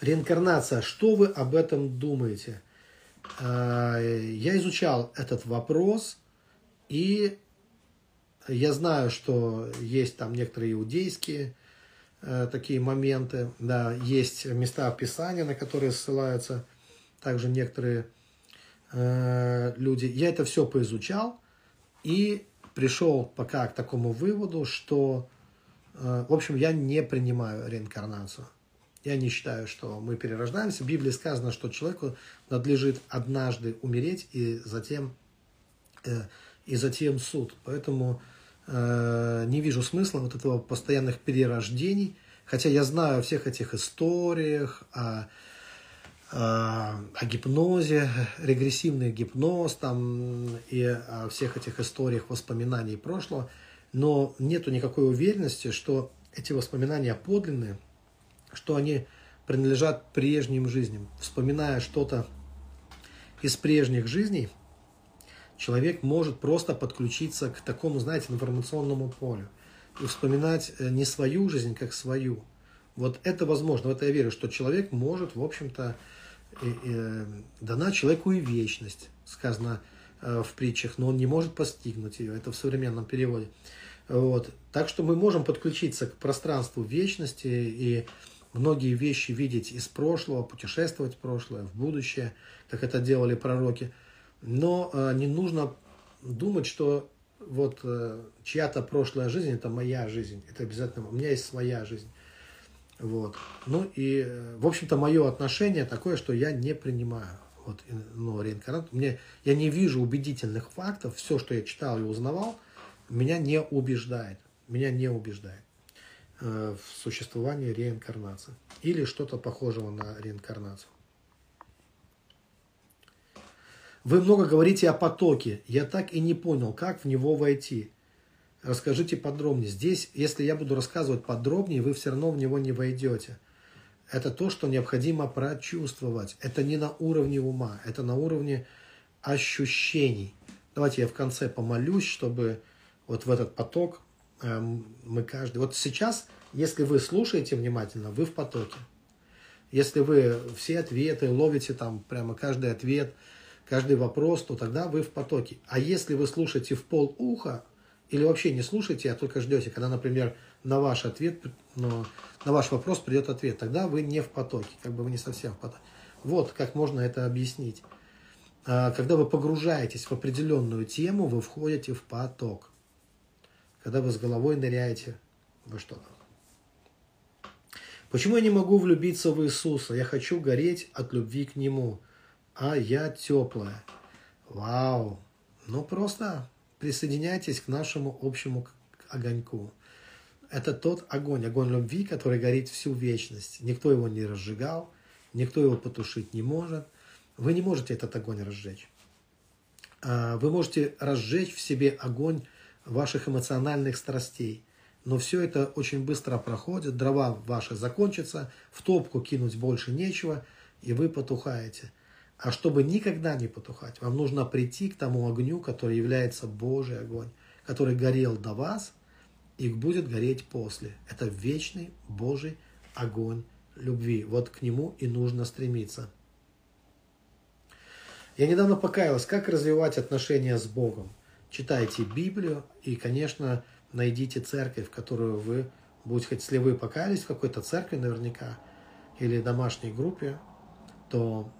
Speaker 1: Реинкарнация. Что вы об этом думаете? Э, я изучал этот вопрос, и я знаю, что есть там некоторые иудейские э, такие моменты, да, есть места Писания, на которые ссылаются также некоторые Э, люди. Я это все поизучал и пришел пока к такому выводу, что, э, в общем, я не принимаю реинкарнацию. Я не считаю, что мы перерождаемся. В Библии сказано, что человеку надлежит однажды умереть и затем, э, и затем суд. Поэтому не вижу смысла вот этого постоянных перерождений. Хотя я знаю о всех этих историях, о о гипнозе, регрессивный гипноз там и о всех этих историях воспоминаний прошлого, но нету никакой уверенности, что эти воспоминания подлинные, что они принадлежат прежним жизням. Вспоминая что-то из прежних жизней, человек может просто подключиться к такому, знаете, информационному полю и вспоминать э, не свою жизнь, как свою. Вот это возможно, в это я верю, что человек может, в общем-то, дана человеку и вечность, сказано э, в притчах, но он не может постигнуть ее. Это в современном переводе. Вот. Так что мы можем подключиться к пространству вечности и многие вещи видеть из прошлого, путешествовать в прошлое, в будущее, как это делали пророки. Но э, не нужно думать, что вот э, чья-то прошлая жизнь это моя жизнь. Это обязательно. У меня есть своя жизнь. Вот. Ну и, э, в общем-то, мое отношение такое, что я не принимаю вот, ну, реинкарнацию. Мне, я не вижу убедительных фактов. Все, что я читал и узнавал, меня не убеждает. Меня не убеждает э, в существовании реинкарнации. Или что-то похожего на реинкарнацию. Вы много говорите о потоке. Я так и не понял, как в него войти. Расскажите подробнее. Здесь, если я буду рассказывать подробнее, вы все равно в него не войдете. Это то, что необходимо прочувствовать. Это не на уровне ума, это на уровне ощущений. Давайте я в конце помолюсь, чтобы вот в этот поток эм, мы каждый... Вот сейчас, если вы слушаете внимательно, вы в потоке. Если вы все ответы ловите там прямо каждый ответ, каждый вопрос, то тогда вы в потоке. А если вы слушаете в пол уха, или вообще не слушаете, а только ждете, когда, например, на ваш ответ, но на ваш вопрос придет ответ. Тогда вы не в потоке, как бы вы не совсем в потоке. Вот как можно это объяснить. А, когда вы погружаетесь в определенную тему, вы входите в поток. Когда вы с головой ныряете во что-то. Почему я не могу влюбиться в Иисуса? Я хочу гореть от любви к Нему, а я теплая. Вау! Ну просто присоединяйтесь к нашему общему огоньку. Это тот огонь, огонь любви, который горит всю вечность. Никто его не разжигал, никто его потушить не может. Вы не можете этот огонь разжечь. А, вы можете разжечь в себе огонь ваших эмоциональных страстей. Но все это очень быстро проходит, дрова ваши закончатся, в топку кинуть больше нечего, и вы потухаете. А чтобы никогда не потухать, вам нужно прийти к тому огню, который является Божий огонь, который горел до вас и будет гореть после. Это вечный Божий огонь любви. Вот к нему и нужно стремиться. Я недавно покаялась, как развивать отношения с Богом. Читайте Библию и, конечно, найдите церковь, в которую вы будете, если вы покаялись в какой-то церкви наверняка, или домашней группе, то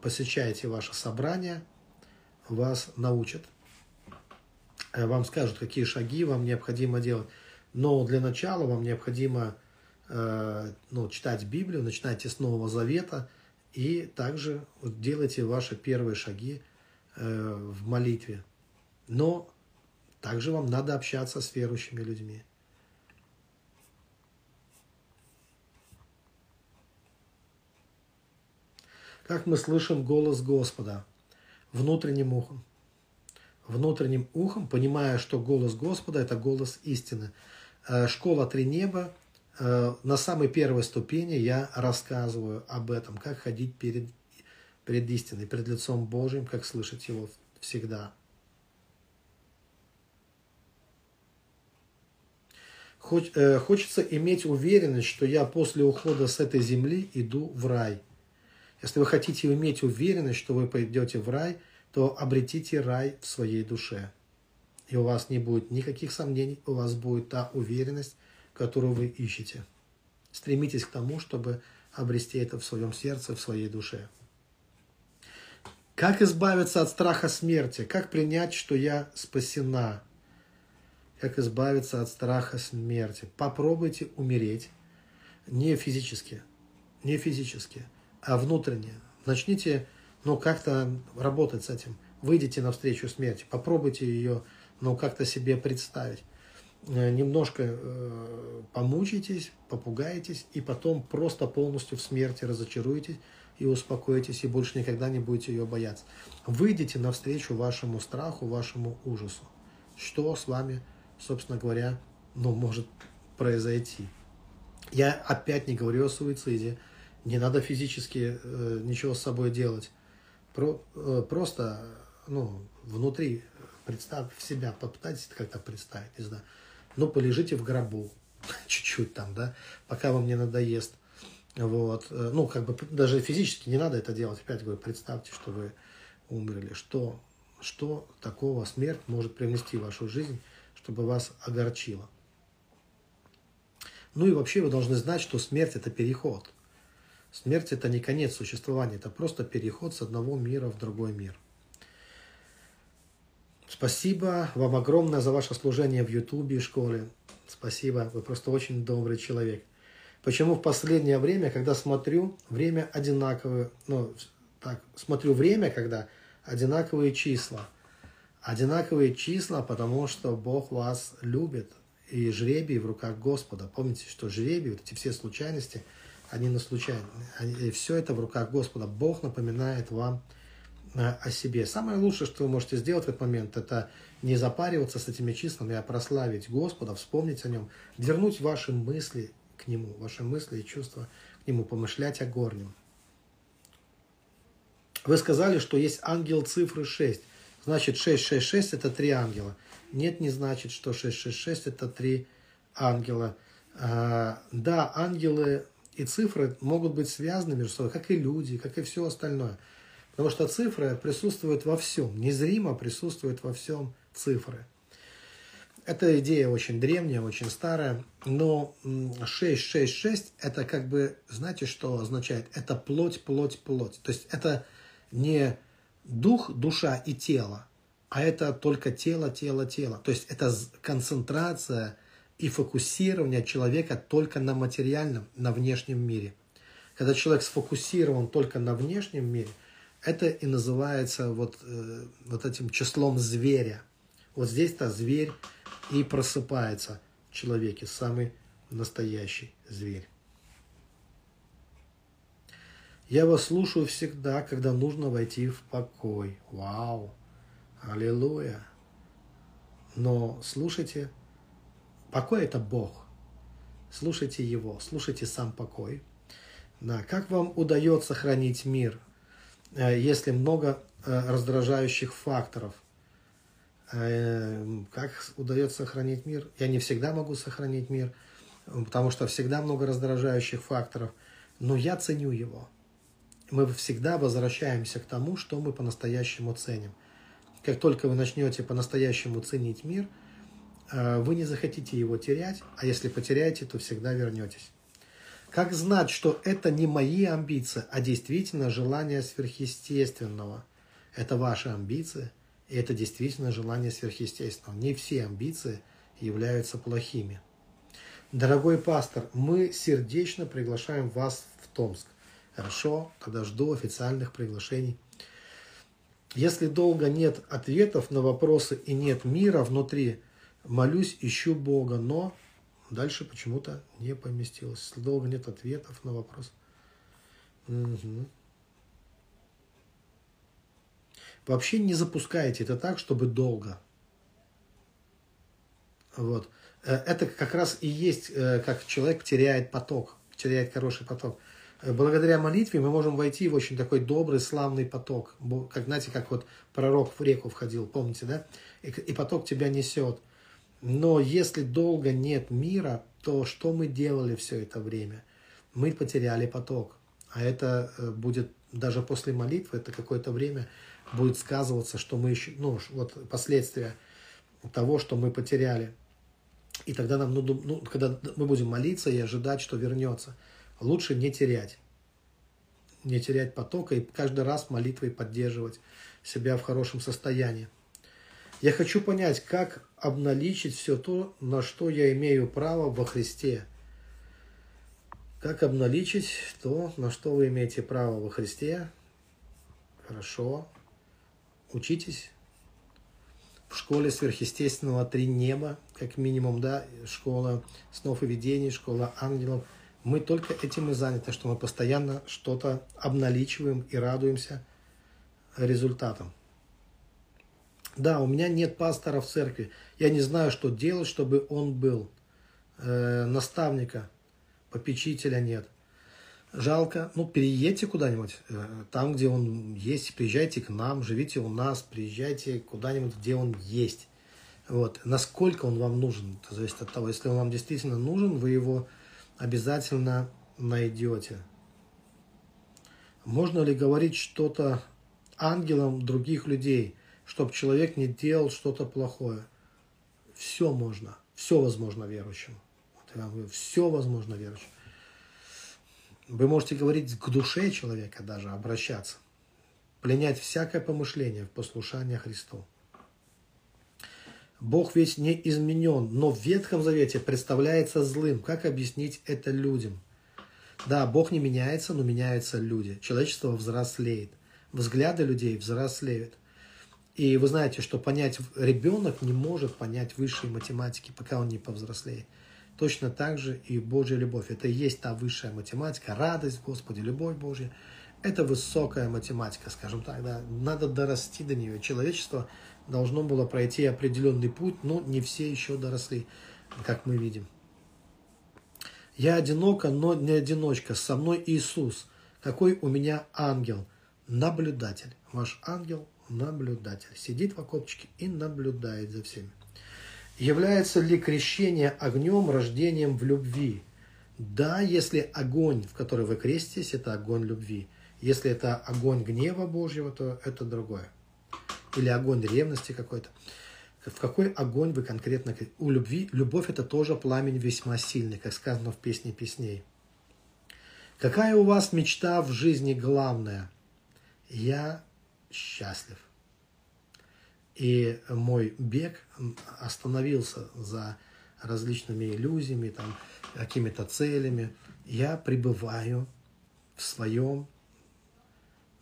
Speaker 1: посещайте ваше собрание, вас научат, э, вам скажут, какие шаги вам необходимо делать. Но для начала вам необходимо э, ну, читать Библию, начинайте с Нового Завета и также делайте ваши первые шаги э, в молитве. Но также вам надо общаться с верующими людьми. Как мы слышим голос Господа внутренним ухом. Внутренним ухом, понимая, что голос Господа – это голос истины. Э, школа «Три неба» э, на самой первой ступени я рассказываю об этом, как ходить перед, перед истиной, перед лицом Божьим, как слышать Его всегда. Э, хочется иметь уверенность, что я после ухода с этой земли иду в рай – если вы хотите иметь уверенность, что вы пойдете в рай, то обретите рай в своей душе. И у вас не будет никаких сомнений, у вас будет та уверенность, которую вы ищете. Стремитесь к тому, чтобы обрести это в своем сердце, в своей душе. Как избавиться от страха смерти? Как принять, что я спасена? Как избавиться от страха смерти? Попробуйте умереть не физически, не физически – а внутренне. Начните, ну, как-то работать с этим. Выйдите навстречу смерти, попробуйте ее, ну, как-то себе представить. Э, немножко э, помучитесь, попугаетесь, и потом просто полностью в смерти разочаруетесь и успокоитесь, и больше никогда не будете ее бояться. Выйдите навстречу вашему страху, вашему ужасу. Что с вами, собственно говоря, ну, может произойти. Я опять не говорю о суициде, не надо физически э, ничего с собой делать. Про, э, просто ну, внутри представь себя, попытайтесь как-то представить, не знаю. Ну, полежите в гробу чуть-чуть там, да, пока вам не надоест. Вот. Э, ну, как бы даже физически не надо это делать. Опять говорю, представьте, что вы умерли. Что, что такого смерть может принести в вашу жизнь, чтобы вас огорчило. Ну и вообще вы должны знать, что смерть – это переход – Смерть – это не конец существования, это просто переход с одного мира в другой мир. Спасибо вам огромное за ваше служение в Ютубе и школе. Спасибо, вы просто очень добрый человек. Почему в последнее время, когда смотрю, время одинаковое, ну, так, смотрю время, когда одинаковые числа. Одинаковые числа, потому что Бог вас любит, и жребий в руках Господа. Помните, что жребий, вот эти все случайности – они на случайно. И все это в руках Господа. Бог напоминает вам э, о себе. Самое лучшее, что вы можете сделать в этот момент, это не запариваться с этими числами, а прославить Господа, вспомнить о Нем, вернуть ваши мысли к Нему, ваши мысли и чувства к Нему, помышлять о горнем. Вы сказали, что есть ангел цифры 6. Значит, 666 это три ангела. Нет, не значит, что 666 это три ангела. А, да, ангелы и цифры могут быть связаны между собой, как и люди, как и все остальное. Потому что цифры присутствуют во всем, незримо присутствуют во всем цифры. Эта идея очень древняя, очень старая, но 666 это как бы, знаете, что означает? Это плоть, плоть, плоть. То есть это не дух, душа и тело, а это только тело, тело, тело. То есть это концентрация и фокусирование человека только на материальном, на внешнем мире. Когда человек сфокусирован только на внешнем мире, это и называется вот, э, вот этим числом зверя. Вот здесь-то зверь и просыпается в человеке, самый настоящий зверь. Я вас слушаю всегда, когда нужно войти в покой. Вау! Аллилуйя! Но слушайте, покой это Бог. Слушайте Его, слушайте сам покой. Да, как вам удается хранить мир, э, если много э, раздражающих факторов? Э, как удается сохранить мир? Я не всегда могу сохранить мир, потому что всегда много раздражающих факторов, но я ценю его. Мы всегда возвращаемся к тому, что мы по-настоящему ценим – как только вы начнете по-настоящему ценить мир, вы не захотите его терять, а если потеряете, то всегда вернетесь. Как знать, что это не мои амбиции, а действительно желание сверхъестественного? Это ваши амбиции, и это действительно желание сверхъестественного. Не все амбиции являются плохими. Дорогой пастор, мы сердечно приглашаем вас в Томск. Хорошо, тогда жду официальных приглашений если долго нет ответов на вопросы и нет мира внутри, молюсь, ищу Бога, но дальше почему-то не поместилось. Долго нет ответов на вопрос. Угу. Вообще не запускайте это так, чтобы долго. Вот. Э, это как раз и есть, э, как человек теряет поток, теряет хороший поток. Э, благодаря молитве мы можем войти в очень такой добрый, славный поток. Как, знаете, как вот пророк в реку входил, помните, да? И, и поток тебя несет. Но если долго нет мира, то что мы делали все это время? Мы потеряли поток. А это э, будет даже после молитвы, это какое-то время будет сказываться, что мы еще, ну, вот последствия того, что мы потеряли. И тогда нам, ну, ну, когда мы будем молиться и ожидать, что вернется – лучше не терять. Не терять потока и каждый раз молитвой поддерживать себя в хорошем состоянии. Я хочу понять, как обналичить все то, на что я имею право во Христе. Как обналичить то, на что вы имеете право во Христе. Хорошо. Учитесь. В школе сверхъестественного три неба, как минимум, да, школа снов и видений, школа ангелов – мы только этим и заняты, что мы постоянно что-то обналичиваем и радуемся результатам. Да, у меня нет пастора в церкви. Я не знаю, что делать, чтобы он был. Э, наставника, попечителя нет. Жалко. Ну, переедьте куда-нибудь, э, там, где он есть, приезжайте к нам, живите у нас, приезжайте куда-нибудь, где он есть. Вот. Насколько он вам нужен, это зависит от того. Если он вам действительно нужен, вы его обязательно найдете. Можно ли говорить что-то ангелам других людей, чтобы человек не делал что-то плохое? Все можно, все возможно верующему. все возможно верующему. Вы можете говорить к душе человека даже, обращаться. Пленять всякое помышление в послушание Христу. Бог ведь не изменен, но в Ветхом Завете представляется злым. Как объяснить это людям? Да, Бог не меняется, но меняются люди. Человечество взрослеет. Взгляды людей взрослеют. И вы знаете, что понять ребенок не может понять высшей математики, пока он не повзрослеет. Точно так же и Божья любовь. Это и есть та высшая математика, радость Господи, любовь Божья. Это высокая математика, скажем так. Да. Надо дорасти до нее. Человечество должно было пройти определенный путь, но не все еще доросли, как мы видим. Я одинока, но не одиночка. Со мной Иисус. Какой у меня ангел? Наблюдатель. Ваш ангел – наблюдатель. Сидит в окопчике и наблюдает за всеми. Является ли крещение огнем рождением в любви? Да, если огонь, в который вы креститесь, это огонь любви. Если это огонь гнева Божьего, то это другое или огонь ревности какой-то. В какой огонь вы конкретно... У любви, любовь это тоже пламень весьма сильный, как сказано в песне песней. Какая у вас мечта в жизни главная? Я счастлив. И мой бег остановился за различными иллюзиями, там, какими-то целями. Я пребываю в своем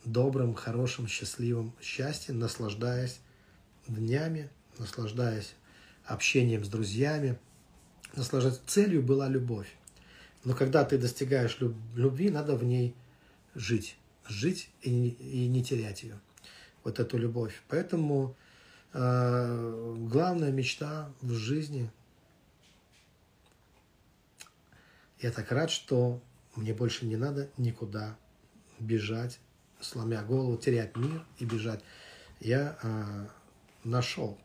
Speaker 1: добром, хорошем, счастливом счастье, наслаждаясь днями, наслаждаясь общением с друзьями, наслаждаясь. Целью была любовь. Но когда ты достигаешь любви, надо в ней жить. Жить и, и не терять ее. Вот эту любовь. Поэтому э, главная мечта в жизни. Я так рад, что мне больше не надо никуда бежать, сломя голову, терять мир и бежать. Я э, нашел.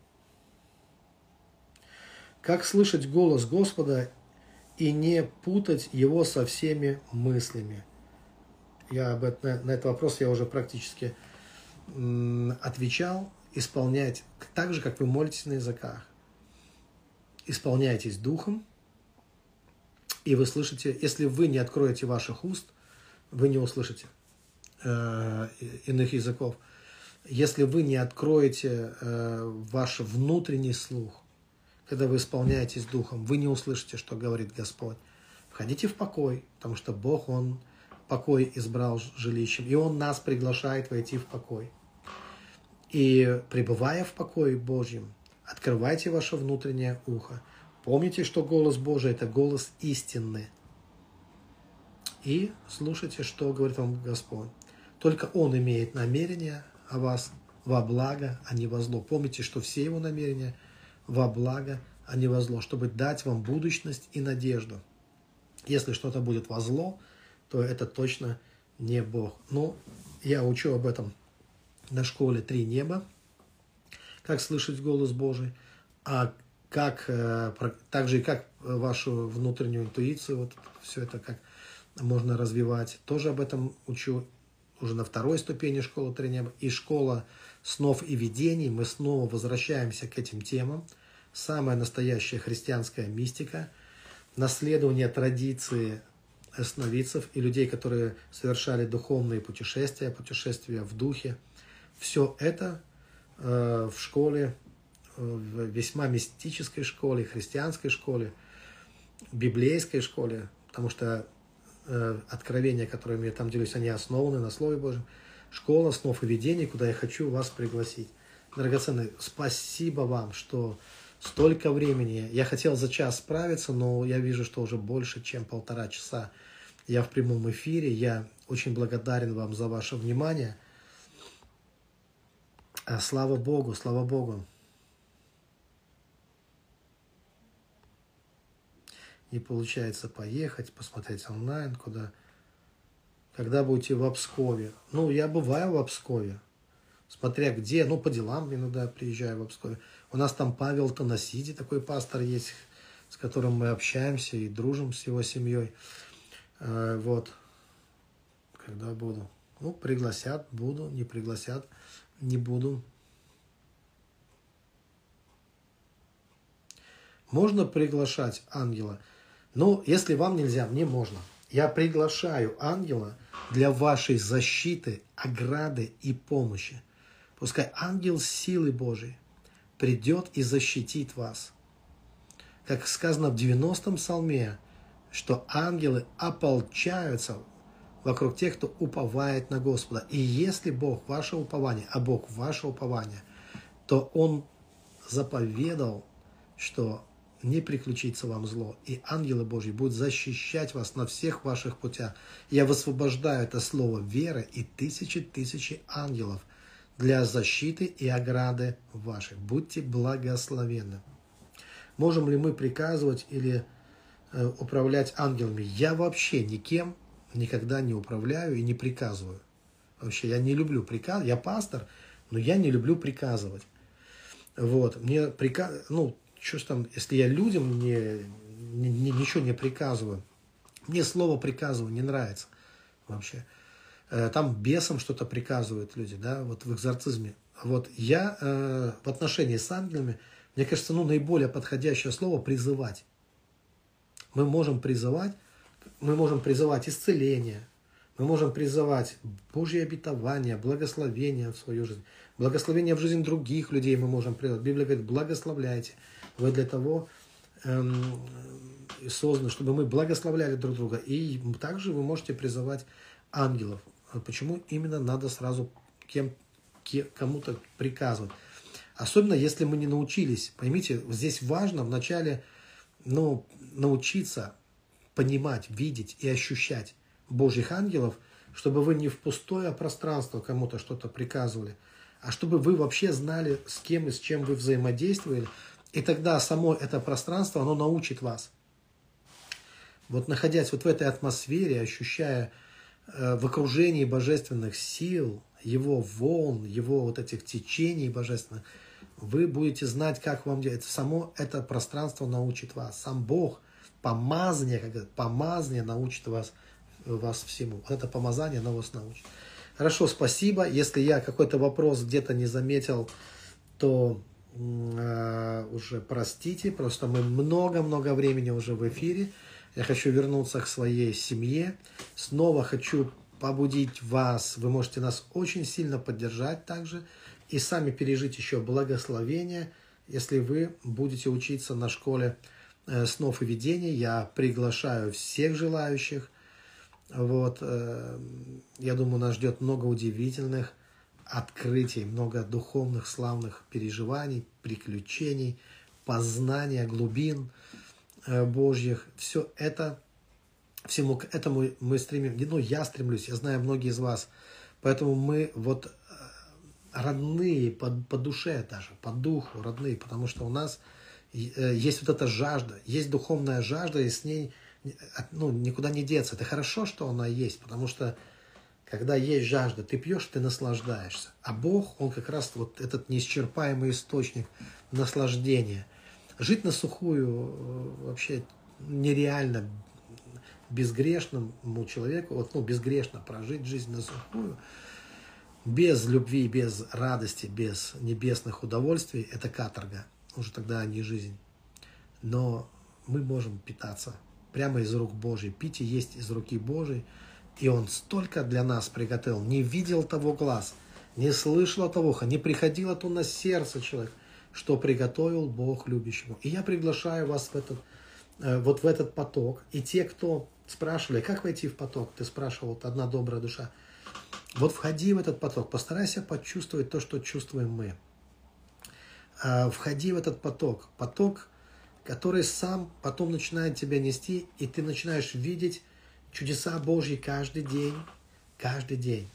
Speaker 1: Как слышать голос Господа и не путать его со всеми мыслями? Я об этом, на этот вопрос я уже практически отвечал. Исполнять так же, как вы молитесь на языках. Исполняйтесь духом, и вы слышите, если вы не откроете ваших уст, вы не услышите э, иных языков. Если вы не откроете э, ваш внутренний слух, когда вы исполняетесь Духом, вы не услышите, что говорит Господь. Входите в покой, потому что Бог, Он покой избрал жилищем, и Он нас приглашает войти в покой. И пребывая в покое Божьем, открывайте ваше внутреннее ухо. Помните, что голос Божий – это голос истины. И слушайте, что говорит вам Господь. Только Он имеет намерение о вас во благо, а не во зло. Помните, что все Его намерения – во благо, а не во зло, чтобы дать вам будущность и надежду. Если что-то будет во зло, то это точно не Бог. Ну, я учу об этом на школе «Три неба», как слышать голос Божий, а как, э, также и как вашу внутреннюю интуицию, вот все это как можно развивать. Тоже об этом учу уже на второй ступени школы «Три неба». И школа снов и видений, мы снова возвращаемся к этим темам. Самая настоящая христианская мистика, наследование традиции сновидцев и людей, которые совершали духовные путешествия, путешествия в духе. Все это э, в школе, э, в весьма мистической школе, христианской школе, библейской школе, потому что э, откровения, которыми я там делюсь, они основаны на Слове Божьем – школа снов и видений, куда я хочу вас пригласить. Драгоценные, спасибо вам, что столько времени. Я хотел за час справиться, но я вижу, что уже больше, чем полтора часа я в прямом эфире. Я очень благодарен вам за ваше внимание. А слава Богу, слава Богу. Не получается поехать, посмотреть онлайн, куда когда будете в Обскове. Ну, я бываю в Обскове, смотря где, ну, по делам иногда приезжаю в Обскове. У нас там Павел Танасиди, такой пастор есть, с которым мы общаемся и дружим с его семьей. Э, вот, когда буду. Ну, пригласят, буду, не пригласят, не буду. Можно приглашать ангела? Ну, если вам нельзя, мне можно. Я приглашаю ангела для вашей защиты, ограды и помощи. Пускай ангел силы Божией придет и защитит вас. Как сказано в 90-м псалме, что ангелы ополчаются вокруг тех, кто уповает на Господа. И если Бог ваше упование, а Бог ваше упование, то Он заповедал, что не приключится вам зло, и ангелы Божьи будут защищать вас на всех ваших путях. Я высвобождаю это слово веры и тысячи-тысячи ангелов для защиты и ограды вашей. Будьте благословенны. Можем ли мы приказывать или э, управлять ангелами? Я вообще никем никогда не управляю и не приказываю. Вообще, я не люблю приказ. Я пастор, но я не люблю приказывать. Вот, мне приказ, ну, что ж там, если я людям не, не, ничего не приказываю, мне слово приказываю не нравится вообще. Э, там бесам что-то приказывают люди, да, вот в экзорцизме. Вот я э, в отношении с ангелами, мне кажется, ну, наиболее подходящее слово призывать. Мы можем призывать, мы можем призывать исцеление, мы можем призывать Божье обетование, благословение в свою жизнь, благословение в жизнь других людей мы можем призывать. Библия говорит, благословляйте. Вы для того эм, созданы, чтобы мы благословляли друг друга. И также вы можете призывать ангелов. А почему именно надо сразу кем, кому-то приказывать? Особенно если мы не научились. Поймите, здесь важно вначале ну, научиться понимать, видеть и ощущать Божьих ангелов, чтобы вы не в пустое пространство кому-то что-то приказывали, а чтобы вы вообще знали, с кем и с чем вы взаимодействовали, и тогда само это пространство, оно научит вас. Вот находясь вот в этой атмосфере, ощущая в окружении божественных сил, его волн, его вот этих течений божественных, вы будете знать, как вам делать. Само это пространство научит вас. Сам Бог, помазание, как говорят, помазание научит вас, вас всему. Вот это помазание, оно вас научит. Хорошо, спасибо. Если я какой-то вопрос где-то не заметил, то э, уже простите. Просто мы много-много времени уже в эфире. Я хочу вернуться к своей семье. Снова хочу побудить вас. Вы можете нас очень сильно поддержать также и сами пережить еще благословение, если вы будете учиться на школе э, снов и видений. Я приглашаю всех желающих. Вот, э, я думаю, нас ждет много удивительных открытий, много духовных, славных переживаний, приключений, познания глубин Божьих. Все это, всему к этому мы стремим. Ну, я стремлюсь, я знаю многие из вас. Поэтому мы вот родные по, по душе даже, по духу родные, потому что у нас э, есть вот эта жажда, есть духовная жажда, и с ней ну, никуда не деться. Это хорошо, что она есть, потому что когда есть жажда, ты пьешь, ты наслаждаешься. А Бог, Он как раз вот этот неисчерпаемый источник наслаждения. Жить на сухую э, вообще нереально безгрешному человеку, вот, ну, безгрешно прожить жизнь на сухую – без любви, без радости, без небесных удовольствий – это каторга. Уже тогда не жизнь. Но мы можем питаться прямо из рук Божьей. Пить и есть из руки Божьей. И Он столько для нас приготовил. Не видел того глаз, не слышал того уха, не приходило то на сердце человек, что приготовил Бог любящему. И я приглашаю вас в этот, э, вот в этот поток. И те, кто спрашивали, как войти в поток, ты спрашивал, вот одна добрая душа – вот входи в этот поток, постарайся почувствовать то, что чувствуем мы. А, входи в этот поток, поток, который сам потом начинает тебя нести, и ты начинаешь видеть чудеса Божьи каждый день, каждый день.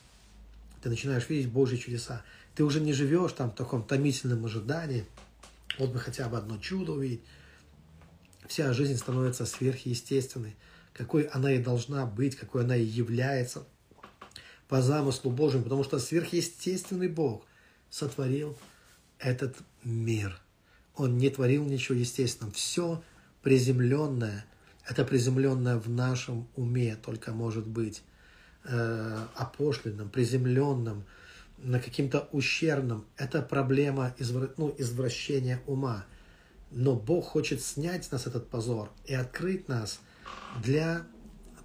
Speaker 1: Ты начинаешь видеть Божьи чудеса. Ты уже не живешь там в таком томительном ожидании, вот бы хотя бы одно чудо увидеть. Вся жизнь становится сверхъестественной, какой она и должна быть, какой она и является – по замыслу Божьему, потому что сверхъестественный Бог сотворил этот мир. Он не творил ничего естественного. Все приземленное, это приземленное в нашем уме только может быть э, опошленным, приземленным, на каким-то ущербным. Это проблема извр... ну, извращения ума. Но Бог хочет снять с нас этот позор и открыть нас для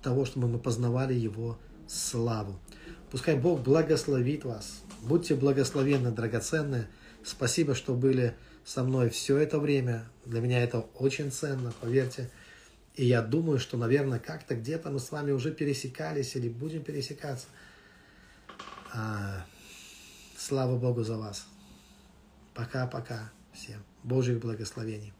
Speaker 1: того, чтобы мы познавали Его славу. Пускай Бог благословит вас. Будьте благословенны, драгоценные. Спасибо, что были со мной все это время. Для меня это очень ценно, поверьте. И я думаю, что, наверное, как-то где-то мы с вами уже пересекались или будем пересекаться. Слава Богу за вас. Пока-пока всем. Божьих благословений.